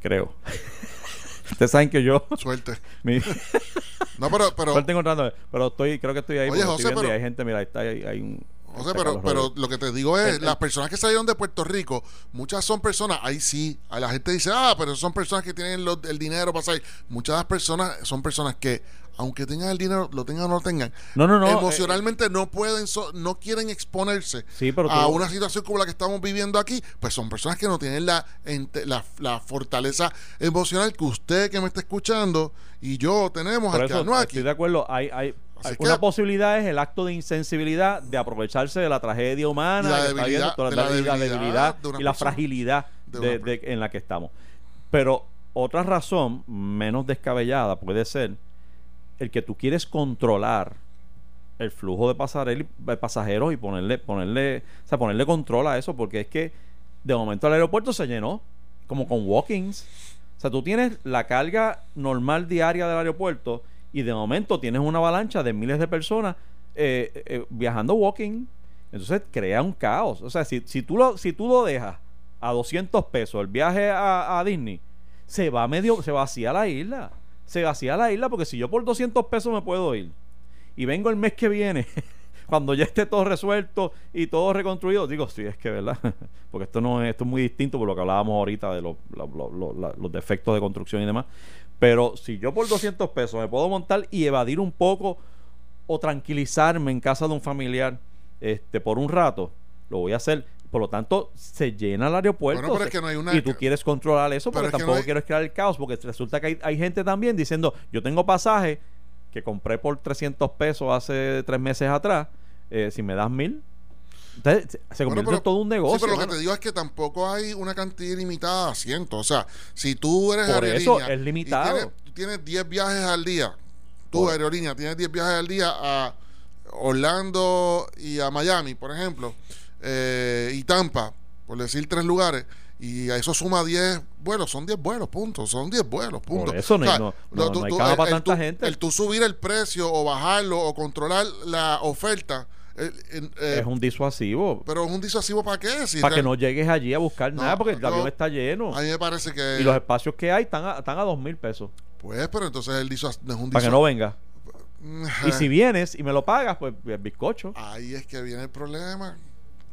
creo. Ustedes saben que yo Suerte. mi, No, pero, pero, suerte encontrando, pero estoy, creo que estoy ahí. Oye, José, estoy viendo y pero- hay gente, mira, ahí está, hay, hay un. José, está pero, pero lo que te digo es, las personas que salieron de Puerto Rico, muchas son personas, ahí sí, a la gente dice, ah, pero son personas que tienen el dinero para salir. Muchas de las personas son personas que, aunque tengan el dinero, lo tengan o no lo tengan, No, no, no. eh, emocionalmente no pueden, so- no quieren exponerse Sí, pero a tú- una situación como la que estamos viviendo aquí, pues son personas que no tienen la, ente- la, la fortaleza emocional que usted que me está escuchando y yo tenemos Por eso quedarnos aquí. estoy de acuerdo. Hay, hay, Así hay- que- una posibilidad es el acto de insensibilidad de aprovecharse de la tragedia humana, Y la debilidad- viendo, toda de la la, y la debilidad debilidad de una y la fragilidad De de- en la que estamos. Pero otra razón menos descabellada puede ser el que tú quieres controlar el flujo de, de pasajeros y ponerle, ponerle, o sea, ponerle control a eso, porque es que de momento el aeropuerto se llenó, como con walk-ins. O sea, tú tienes la carga normal diaria del aeropuerto y de momento tienes una avalancha de miles de personas eh, eh, viajando walking. Entonces crea un caos. O sea, si, si, tú, lo, si tú lo dejas a 200 pesos el viaje a, Disney, se va medio, se vacía la isla. Se vacía la isla porque si yo por 200 pesos me puedo ir y vengo el mes que viene, cuando ya esté todo resuelto y todo reconstruido, digo, sí, es que verdad, porque esto no es, esto es muy distinto por lo que hablábamos ahorita de los defectos de construcción y demás. Pero si yo por 200 pesos me puedo montar y evadir un poco o tranquilizarme en casa de un familiar este por un rato, lo voy a hacer. Por lo tanto, se llena el aeropuerto Bueno, pero es que no hay una- y tú quieres controlar eso Pero porque es tampoco no hay- quieres crear el caos porque resulta que hay, hay gente también diciendo, yo tengo pasaje que compré por 300 pesos hace tres meses atrás, eh, si me das mil, entonces se- se Bueno, convierte pero- en todo un negocio. Sí, pero lo que mano. te digo es que tampoco hay una cantidad ilimitada de asientos. O sea, si tú eres Por eso es limitado. tienes- tú tienes 10 viajes al día, tú, Por- aerolínea, tienes 10 viajes al día a Orlando y a Miami, por ejemplo, eh, y Tampa, por decir tres lugares, y a eso suma 10 vuelos, son 10 vuelos, punto, son 10 vuelos, punto. eso no hay- no- no- no hay cama para tanta tú- gente. El tú subir el precio o bajarlo o controlar la oferta, el- eh, es un disuasivo. pero es un disuasivo para qué? Si para que no llegues allí a buscar No, nada porque el avión está lleno. A mí me parece que. Y los espacios que hay están a, están a dos mil pesos. Pues, pero entonces el disuas- no es un Para que no venga. Y si vienes y me lo pagas, pues el bizcocho. Ahí es que viene el problema.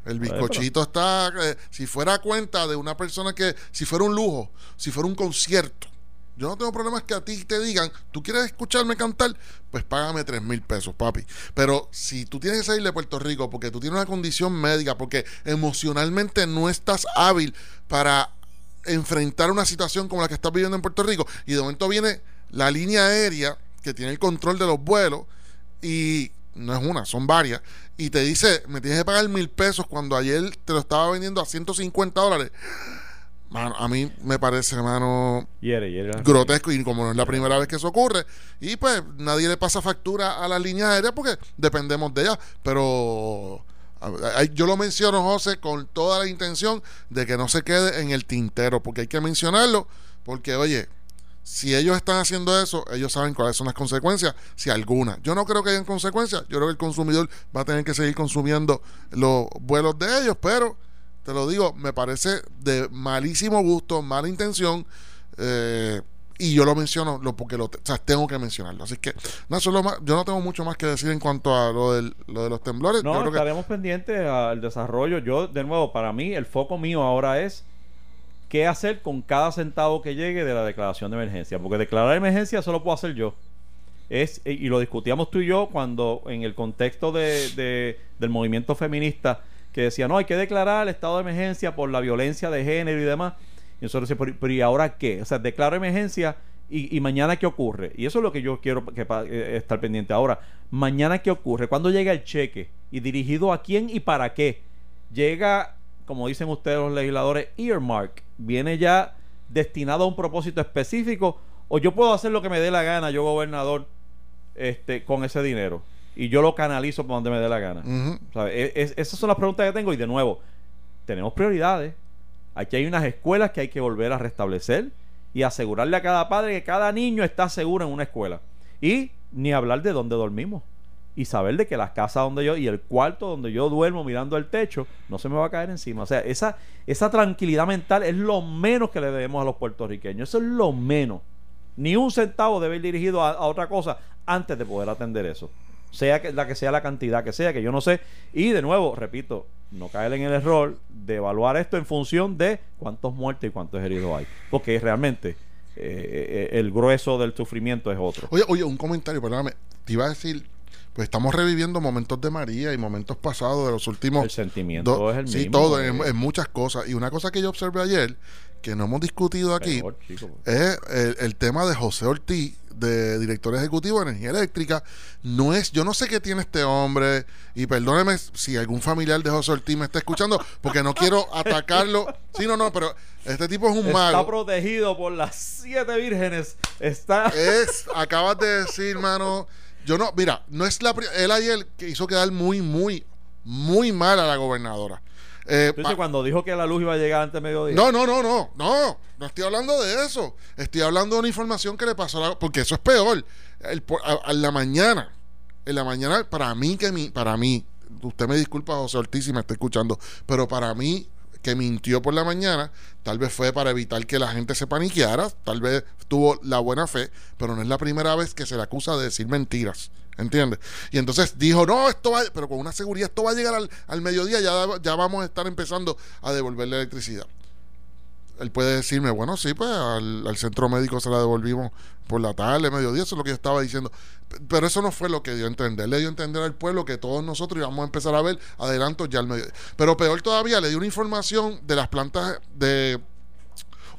El Pues, bizcochito está. eh, si fuera a cuenta de una persona que. Si fuera un lujo, si fuera un concierto. Yo no tengo problemas que a ti te digan, tú quieres escucharme cantar, pues págame tres mil pesos, papi. Pero si tú tienes que salir de Puerto Rico porque tú tienes una condición médica, porque emocionalmente no estás hábil para enfrentar una situación como la que estás viviendo en Puerto Rico, y de momento viene la línea aérea que tiene el control de los vuelos, y no es una, son varias, y te dice, me tienes que pagar mil pesos cuando ayer te lo estaba vendiendo a 150 dólares. Mano, a mí me parece, hermano, grotesco y como no es la primera vez que eso ocurre y pues nadie le pasa factura a las líneas aéreas porque dependemos de ellas pero a- a- yo lo menciono José con toda la intención de que no se quede en el tintero porque hay que mencionarlo porque oye Si ellos están haciendo eso, ellos saben cuáles son las consecuencias, si alguna. Yo no creo que hayan consecuencias. Yo creo que el consumidor va a tener que seguir consumiendo los vuelos de ellos, pero te lo digo, me parece de malísimo gusto, mala intención. Eh, y yo lo menciono lo, porque lo, o sea, tengo que mencionarlo. Así que, no, solo más, yo no tengo mucho más que decir en cuanto a lo, del, lo de los temblores. No, yo creo que- estaremos pendientes al desarrollo. Yo, de nuevo, para mí, el foco mío ahora es qué hacer con cada centavo que llegue de la declaración de emergencia. Porque declarar emergencia solo puedo hacer yo. Es, y lo discutíamos tú y yo cuando en el contexto de, de- del movimiento feminista que decía, no, hay que declarar el estado de emergencia por la violencia de género y demás. Y nosotros decíamos, pero, ¿y ahora qué? O sea, declaro emergencia y, y mañana qué ocurre. Y eso es lo que yo quiero que, pa- eh, estar pendiente ahora. Mañana qué ocurre. ¿Cuándo llega el cheque? ¿Y dirigido a quién y para qué? Llega, como dicen ustedes los legisladores, earmark. Viene ya destinado a un propósito específico. O yo puedo hacer lo que me dé la gana, yo gobernador, este, con ese dinero. Y yo lo canalizo por donde me dé la gana. Ujú. ¿Sabe? E- es- esas son las preguntas que tengo. Y de nuevo, tenemos prioridades. Aquí hay unas escuelas que hay que volver a restablecer y asegurarle a cada padre que cada niño está seguro en una escuela. Y ni hablar de dónde dormimos. Y saber de que la casa donde yo y el cuarto donde yo duermo mirando el techo no se me va a caer encima. O sea, esa, esa tranquilidad mental es lo menos que le debemos a los puertorriqueños. Eso es lo menos. Ni un centavo debe ir dirigido a, a otra cosa antes de poder atender eso. Sea que, la que sea la cantidad que sea, que yo no sé. Y de nuevo, repito, no caer en el error de evaluar esto en función de cuántos muertos y cuántos heridos hay. Porque realmente eh, eh, el grueso del sufrimiento es otro. Oye, oye, un comentario, perdóname. Te iba a decir, pues estamos reviviendo momentos de María y momentos pasados de los últimos. El sentimiento do- es el sí, mismo. todo, eh, en, en muchas cosas. Y una cosa que yo observé ayer, que no hemos discutido aquí, peor, chico. es el, el tema de José Ortiz, de director ejecutivo de energía eléctrica. No es, yo no sé qué tiene este hombre, y perdóneme si algún familiar de José Ortiz me está escuchando, porque no quiero atacarlo. Sí, no, no, pero este tipo es un Está mago. protegido por las siete vírgenes. Está. Es, acabas de decir, mano. Yo no, mira, no es la. Él ayer que hizo quedar muy, muy, muy mal a la gobernadora. Eh, Entonces, cuando dijo que la luz iba a llegar antes de mediodía. no, no, no, no, no. No estoy hablando de eso. Estoy hablando de una información que le pasó a la. Porque eso es peor. El a la mañana. En la mañana, para mí, que mi, para mí, usted me disculpa, José Ortiz, si me está escuchando, pero para mí, que mintió por la mañana, tal vez fue para evitar que la gente se paniqueara, tal vez tuvo la buena fe, pero no es la primera vez que se le acusa de decir mentiras. ¿Entiendes? Y entonces dijo, no, esto va, pero con una seguridad, esto va a llegar al, al mediodía, ya, ya vamos a estar empezando a devolver la electricidad él puede decirme, bueno, sí, pues al, centro médico se la devolvimos por la tarde, mediodía, eso es lo que yo estaba diciendo. Pero eso no fue lo que dio a entender. Le dio a entender al pueblo que todos nosotros íbamos a empezar a ver adelantos ya al mediodía. Pero peor todavía, le dio una información de las plantas de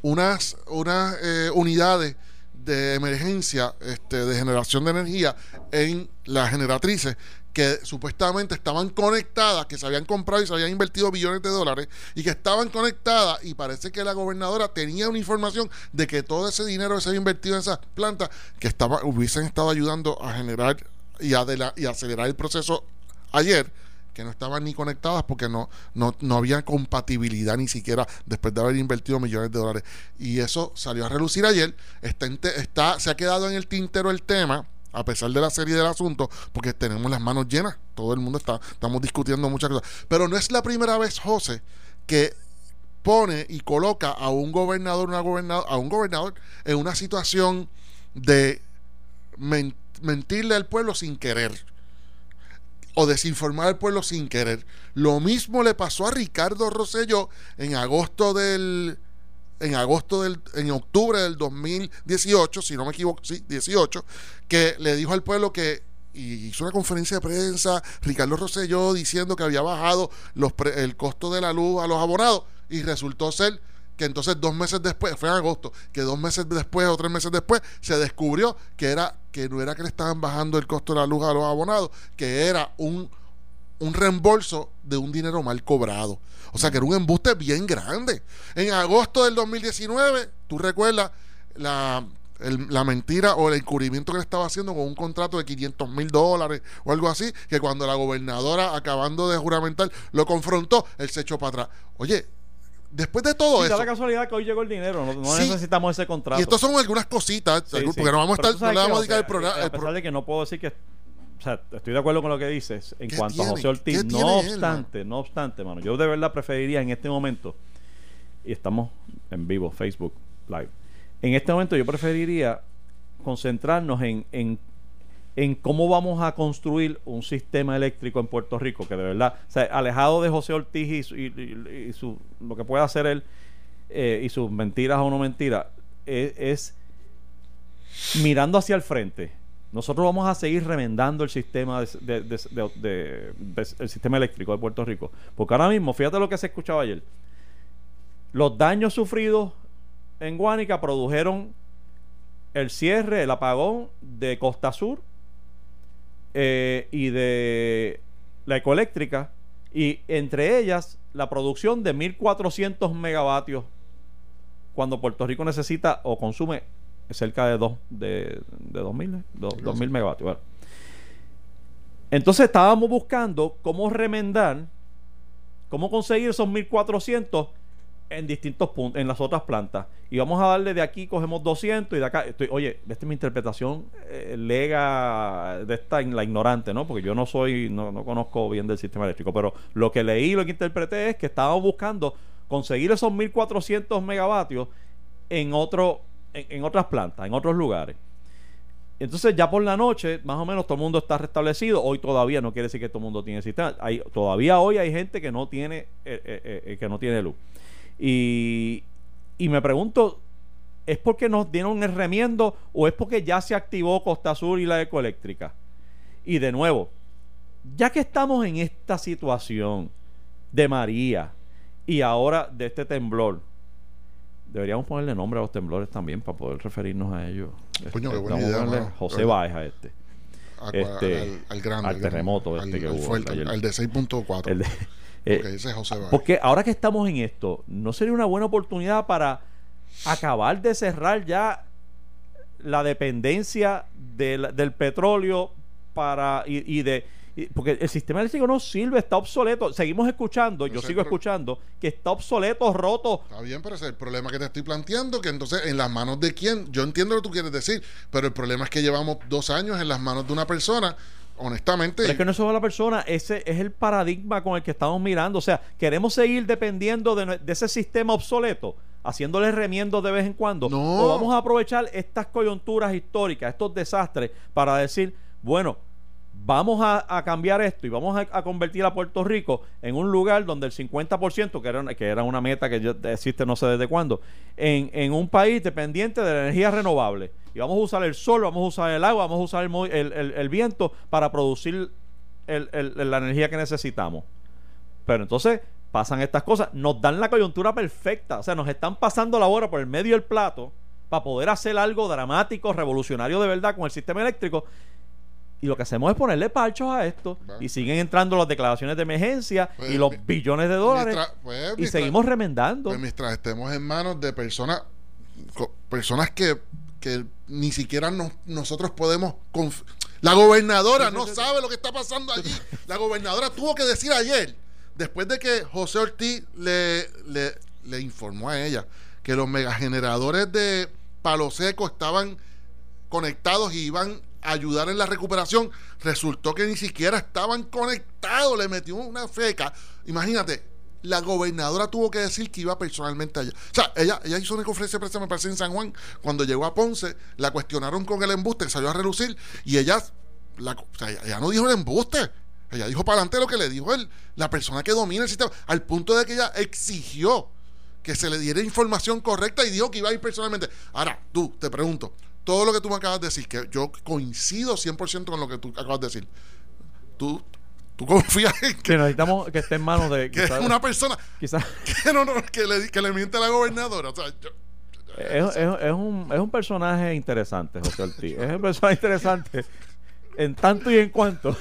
unas, unas eh, unidades de emergencia este, de generación de energía en las generatrices que supuestamente estaban conectadas, que se habían comprado y se habían invertido billones de dólares y que estaban conectadas y parece que la gobernadora tenía una información de que todo ese dinero que se había invertido en esas plantas que estaba, hubiesen estado ayudando a generar y, adela- y acelerar el proceso ayer que no estaban ni conectadas porque no, no, no había compatibilidad ni siquiera después de haber invertido millones de dólares. Y eso salió a relucir ayer. Está, está, se ha quedado en el tintero el tema, a pesar de la serie del asunto, porque tenemos las manos llenas. Todo el mundo está, estamos discutiendo muchas cosas. Pero no es la primera vez, José, que pone y coloca a un gobernador, una a un gobernador en una situación de men- mentirle al pueblo sin querer o desinformar al pueblo sin querer. Lo mismo le pasó a Ricardo Rosselló en agosto del en agosto del en octubre del 2018, si no me equivoco, sí, 18, que le dijo al pueblo que y hizo una conferencia de prensa Ricardo Rosselló diciendo que había bajado los pre- el costo de la luz a los abonados y resultó ser que entonces dos meses después, fue en agosto, que dos meses después o tres meses después se descubrió que era que no era que le estaban bajando el costo de la luz a los abonados, que era un, un reembolso de un dinero mal cobrado. O sea que era un embuste bien grande. En agosto del 2019, tú recuerdas la, el- la mentira o el encubrimiento que le estaba haciendo con un contrato de 500 mil dólares o algo así, que cuando la gobernadora, acabando de juramentar, lo confrontó, él se echó para atrás. Oye, después de todo Sí, da la casualidad que hoy llegó el dinero, no, no Sí. necesitamos ese contrato. y estas son algunas cositas, Sí, porque no vamos a estar, no le vamos a dedicar el programa. A el pesar pro- de que no puedo decir que. O sea, estoy de acuerdo con lo que dices en ¿Qué cuanto tiene? a José Ortiz. ¿Qué No él, obstante, no obstante, mano. Yo de verdad preferiría en este momento. Y estamos en vivo, Facebook Live. En este momento yo preferiría concentrarnos en, en, en cómo vamos a construir un sistema eléctrico en Puerto Rico, que de verdad, o sea, alejado de José Ortiz y, su- y- y- y su, lo que pueda hacer él eh, y sus mentiras o no mentiras, es, es mirando hacia el frente. Nosotros vamos a seguir remendando el sistema de, el sistema eléctrico de Puerto Rico. Porque ahora mismo, fíjate lo que se escuchaba ayer. Los daños sufridos en Guánica produjeron el cierre, el apagón de Costa Sur eh, y de la ecoeléctrica y entre ellas la producción de 1400 megavatios cuando Puerto Rico necesita o consume cerca de dos de, de 2000 ¿eh? Do- 2000 megavatios bueno. entonces estábamos buscando cómo remendar cómo conseguir esos 1400 en distintos puntos en las otras plantas y vamos a darle de aquí cogemos 200 y de acá estoy, oye esta es mi interpretación eh, lega de esta la ignorante no porque yo no soy no, no conozco bien del sistema eléctrico pero lo que leí lo que interpreté es que estábamos buscando conseguir esos 1400 megavatios en otro en, otras plantas en otros lugares entonces ya por la noche, más o menos todo el mundo está restablecido. Hoy todavía no quiere decir que todo el mundo tiene sistema. Hay, todavía hoy hay gente que no tiene eh, eh, eh, que no tiene luz. Y, y me pregunto, ¿es porque nos dieron el remiendo o es porque ya se activó Costa Sur y la ecoeléctrica? Y de nuevo, ya que estamos en esta situación de María y ahora de este temblor, deberíamos ponerle nombre a los temblores también para poder referirnos a ellos. Coño, qué Este, buena idea, mano. José. Baez a este. a- este, al, al grande. al al terremoto este al- que hubo, fuerte, ayer. al de 6.4. El de- eh, ese es José Báez. porque ahora que estamos en esto, ¿no sería una buena oportunidad para acabar de cerrar ya la dependencia del, del petróleo para y, y de porque el sistema eléctrico no sirve, está obsoleto. Seguimos escuchando, yo sigo escuchando que está obsoleto, roto. Está bien, pero ese es el problema que te estoy planteando, que entonces en las manos de quién, yo entiendo lo que tú quieres decir, pero el problema es que llevamos dos años en las manos de una persona, honestamente, Pero es que no es solo la persona, ese es el paradigma con el que estamos mirando. O sea, queremos seguir dependiendo de ese sistema obsoleto, haciéndole remiendos de vez en cuando. No. O vamos a aprovechar estas coyunturas históricas, estos desastres, para decir, bueno, vamos a, cambiar esto y vamos a, convertir a Puerto Rico en un lugar donde el 50%, que era, que era una meta que ya existe no sé desde cuándo, en, un país dependiente de la energía renovable. Y vamos a usar el sol, vamos a usar el agua, vamos a usar el, viento para producir la energía que necesitamos. Pero entonces pasan estas cosas, nos dan la coyuntura perfecta, o sea, nos están pasando la hora por el medio del plato para poder hacer algo dramático, revolucionario de verdad con el sistema eléctrico. Y lo que hacemos es ponerle parchos a esto. Y siguen entrando las declaraciones de emergencia Pues, y los billones de dólares. mientras- pues, y seguimos remendando. pues, mientras estemos en manos de personas, personas que, que ni siquiera nos- nosotros podemos... la gobernadora no sabe lo que está pasando allí. La gobernadora tuvo que decir ayer, después de que José Ortiz le, le, le informó a ella que los megageneradores de Palo Seco estaban conectados y iban ayudar en la recuperación, resultó que ni siquiera estaban conectados, le metió una feca. Imagínate, la gobernadora tuvo que decir que iba personalmente allá. O sea, ella, ella hizo una conferencia de prensa, me parece, en San Juan, cuando llegó a Ponce, la cuestionaron con el embuste, que salió a relucir, y ella, la, o sea, ella, no dijo el embuste. Ella dijo para adelante lo que le dijo él, la persona que domina el sistema, al punto de que ella exigió que se le diera información correcta y dijo que iba a ir personalmente. Ahora, tú, te pregunto, todo lo que tú me acabas de decir, que yo coincido 100% con lo que tú acabas de decir, tú, tú confías en que, Que necesitamos que esté en manos de. que quizás- una persona quizás- que, no, no, que, le, que le miente a la gobernadora. O sea, yo- es, es- es un, es un personaje interesante, José Ortiz. Es un personaje interesante en tanto y en cuanto.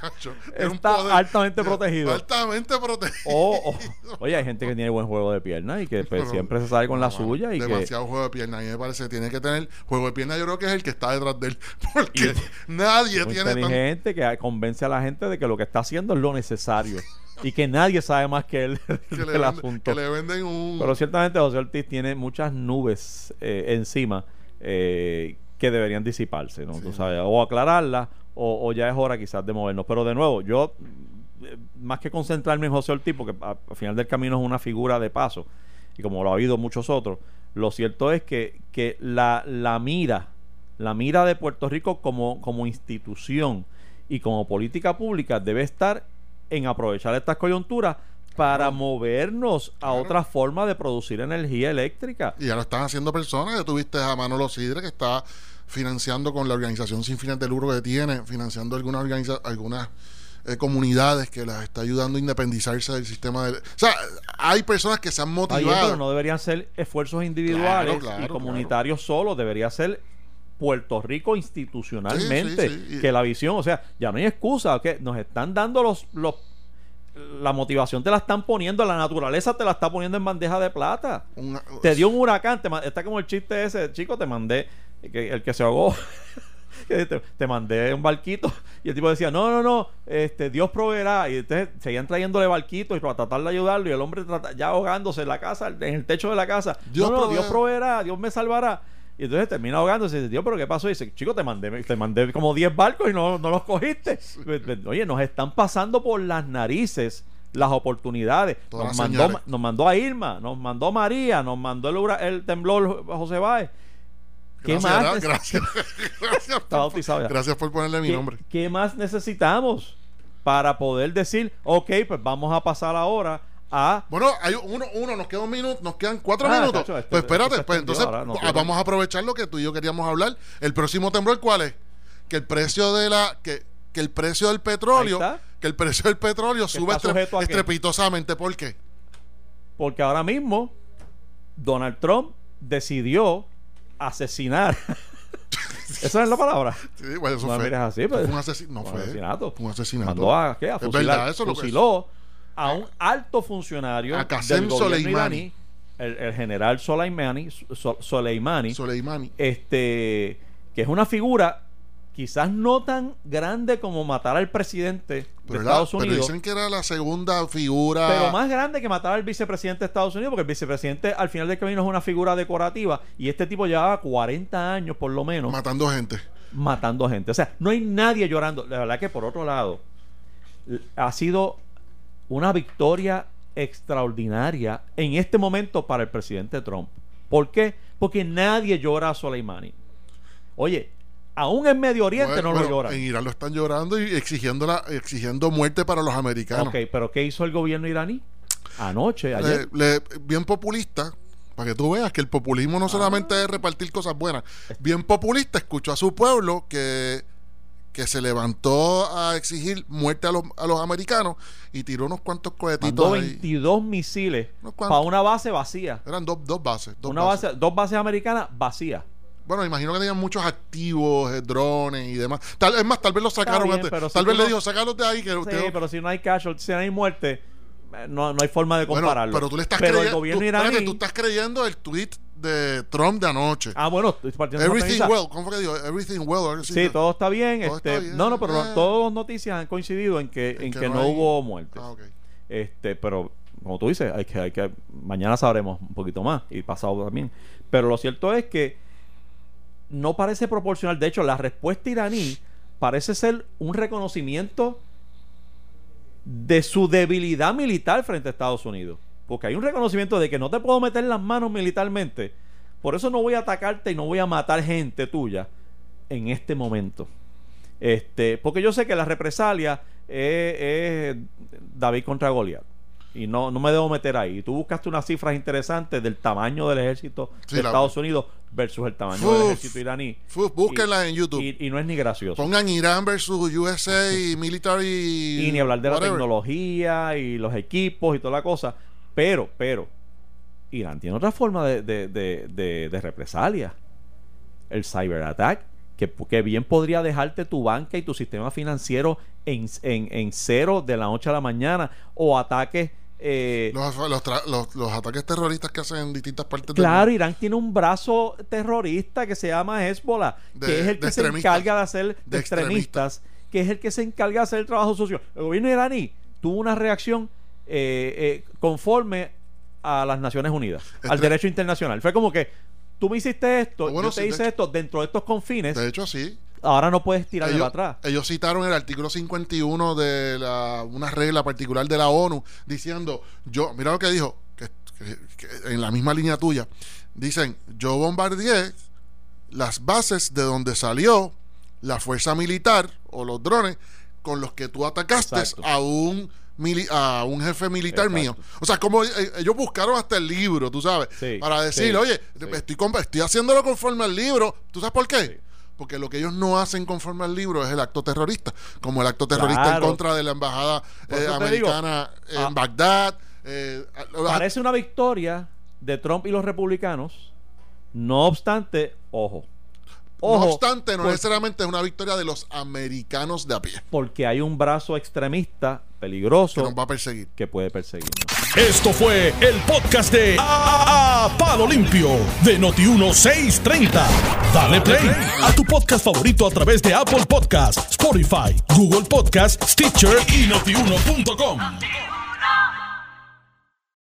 chacho, Está poder- altamente protegido. Altamente protegido. O, o- oye, hay gente que tiene buen juego de piernas y que pues, Pero- siempre se sale con la No, suya y que. demasiado juego de pierna. A mí me parece que tiene que tener juego de pierna. Yo creo que es el que está detrás de él. Porque nadie muy tiene tan, inteligente que convence a la gente de que lo que está haciendo es lo necesario y que nadie sabe más que él que, del le venden, asunto. que le venden un... Pero ciertamente José Ortiz tiene muchas nubes eh, encima eh, que deberían disiparse, ¿no? Tú sabes, o aclararlas o, o ya es hora quizás de movernos. Pero de nuevo, yo eh, más que concentrarme en José Ortiz, porque a- al final del camino es una figura de paso, y como lo ha habido muchos otros, lo cierto es que, que la, la mira, la mira de Puerto Rico como, como institución y como política pública debe estar en aprovechar estas coyunturas para movernos a Claro. otra forma de producir energía eléctrica. Y ya lo están haciendo personas. Ya tuviste a Manolo Sidre que está financiando con la organización sin fines de lucro que tiene, financiando algunas organiza algunas eh, comunidades que las está ayudando a independizarse del sistema de... O sea, hay personas que se han motivado. bien, pero no deberían ser esfuerzos individuales Claro, claro, y comunitarios solos, debería ser Puerto Rico institucionalmente, Sí, sí, sí. que la visión, o sea, ya no hay excusa, que nos están dando los, los la motivación te la están poniendo, la naturaleza te la está poniendo en bandeja de plata. Te dio un huracán, te está como el chiste ese, chico, te mandé, que, el que se ahogó. te, te mandé un barquito y el tipo decía no no no este Dios proveerá y entonces seguían trayéndole barquitos y para tratar de ayudarlo y el hombre trata- ya ahogándose en la casa en el techo de la casa Dios no, no, Dios proveerá Dios me salvará y entonces termina ahogándose y dice Dios pero qué pasó y dice chico te mandé te mandé como 10 barcos y no, no los cogiste oye nos están pasando por las narices las oportunidades Todas nos mandó, señales. nos mandó a Irma nos mandó María nos mandó el, temblor José Báez ¿Qué gracias, más? gracias, gracias, ya. gracias por ponerle mi ¿Qué, nombre. qué más necesitamos para poder decir, ok, pues vamos a pasar ahora a... Bueno, hay uno, uno, nos queda un minuto, nos quedan cuatro Ah, minutos. cacho, este- pues espérate, este pues entonces no ah, tiene- vamos a aprovechar lo que tú y yo queríamos hablar. El próximo temblor, ¿cuál es? Que el precio de la, que, que el precio del petróleo, que el precio del petróleo sube está estre- sujeto a qué? estrepitosamente. ¿Por qué? Porque ahora mismo Donald Trump decidió asesinar. ¿Esa es la palabra? Sí, bueno, eso No fue, así, pues. fue un asesinato. No Un fue. asesinato. Fue un asesinato. Mandó a, ¿qué? a Es fusilar, verdad, eso es lo que- fusiló a un alto funcionario A del gobierno Soleimani. iraní, el, el general Soleimani, So- Soleimani, Soleimani. este que es una figura quizás no tan grande como matar al presidente de Pero, era- Estados pero Unidos, dicen que era la segunda figura. pero más grande que matar al vicepresidente de Estados Unidos, porque el vicepresidente al final del camino es una figura decorativa y este tipo llevaba 40 años por lo menos matando gente. matando gente. O sea, no hay nadie llorando. La verdad que por otro lado, ha sido una victoria extraordinaria en este momento para el presidente Trump. ¿Por qué? Porque nadie llora a Soleimani. Oye, aún en Medio Oriente Bueno, no bueno, lo lloran. En Irán lo están llorando y exigiendo, la, exigiendo muerte para los americanos. Ok, pero ¿qué hizo el gobierno iraní? Anoche, ayer. Le- le- bien populista, para que tú veas que el populismo no solamente Ah. es repartir cosas buenas. Bien populista, escuchó a su pueblo que, que se levantó a exigir muerte a los, a los americanos y tiró unos cuantos cohetitos mandó ahí. 22 misiles para una base vacía. Eran dos, dos bases. Dos una bases. base, dos bases americanas vacías. Bueno, imagino que tenían muchos activos, eh, drones y demás. Tal, es más, tal vez los sacaron bien, antes. pero si Tal vez le dijo, sacarlos de ahí. Que Sí, ustedes- pero si no hay casualties, si no hay muerte, eh, no, no hay forma de Bueno, compararlo. pero tú le estás Pero el gobierno tú, iraní. espérate, tú estás creyendo el tweet de Trump de anoche. Ah, bueno, Everything well. ¿Cómo fue que dijo? Everything well. Sí, todo está bien. Todo este, está bien, No, no, pero eh. todas las noticias han coincidido en que, en que, no, hay- hubo muertes. Ah. Este, pero como tú dices, hay que, hay que, mañana sabremos un poquito más y pasado también. Pero lo cierto es que no parece proporcional. De hecho, la respuesta iraní parece ser un reconocimiento de su debilidad militar frente a Estados Unidos. Porque hay un reconocimiento de que no te puedo meter las manos militarmente. Por eso no voy a atacarte y no voy a matar gente tuya en este momento. Este, porque yo sé que la represalia es, es David contra Goliat. Y no, no me debo meter ahí. Y tú buscaste unas cifras interesantes del tamaño del ejército Sí, de la- Estados Unidos versus el tamaño del ejército iraní. Fu- búsquenla en YouTube. Y, y no es ni gracioso. Pongan Irán versus USA y military. y ni hablar de la tecnología y los equipos y toda la cosa. Pero, pero, Irán tiene otra forma de, de, de, de- de represalia. El cyberattack, que, que bien podría dejarte tu banca y tu sistema financiero en, en, en cero de la noche a la mañana. O ataques. eh, Los, los tra- los- los ataques terroristas que hacen en distintas partes del Claro, mundo. Irán tiene un brazo terrorista que se llama Hezbollah, De- que es el que se extremistas. encarga de hacer de De extremistas, que es el que se encarga de hacer el trabajo sucio. El gobierno iraní tuvo una reacción eh, eh, conforme a las Naciones Unidas, al derecho internacional. Fue como que tú me hiciste esto, Bueno, yo te sí, hice esto dentro de estos confines, De hecho, sí. ahora no puedes ellos, para atrás. ellos citaron el artículo 51 de la, una regla particular de la ONU diciendo, yo, mira lo que dijo, que, que- que en la misma línea tuya, dicen, yo bombardeé las bases de donde salió la fuerza militar o los drones con los que tú atacaste Exacto. a un a un jefe militar Exacto. mío. O sea, como eh, ellos buscaron hasta el libro, tú sabes, Sí, para decir, sí, oye, sí. estoy, estoy haciéndolo conforme al libro. ¿Tú sabes por qué? Porque lo que ellos no hacen conforme al libro es el acto terrorista, como el acto terrorista en contra de la embajada eh, digo, americana en ah, Bagdad. eh, Parece una victoria de Trump y los republicanos, no obstante, ojo. No obstante, no por- necesariamente es una victoria de los americanos de a pie, porque hay un brazo extremista que peligroso nos va a perseguir. que puede perseguirnos. Esto fue el podcast de A, A- Palo Limpio de Noti1630. Dale play a tu podcast favorito a través de Apple Podcasts, Spotify, Google Podcasts, Stitcher y notiuno.com.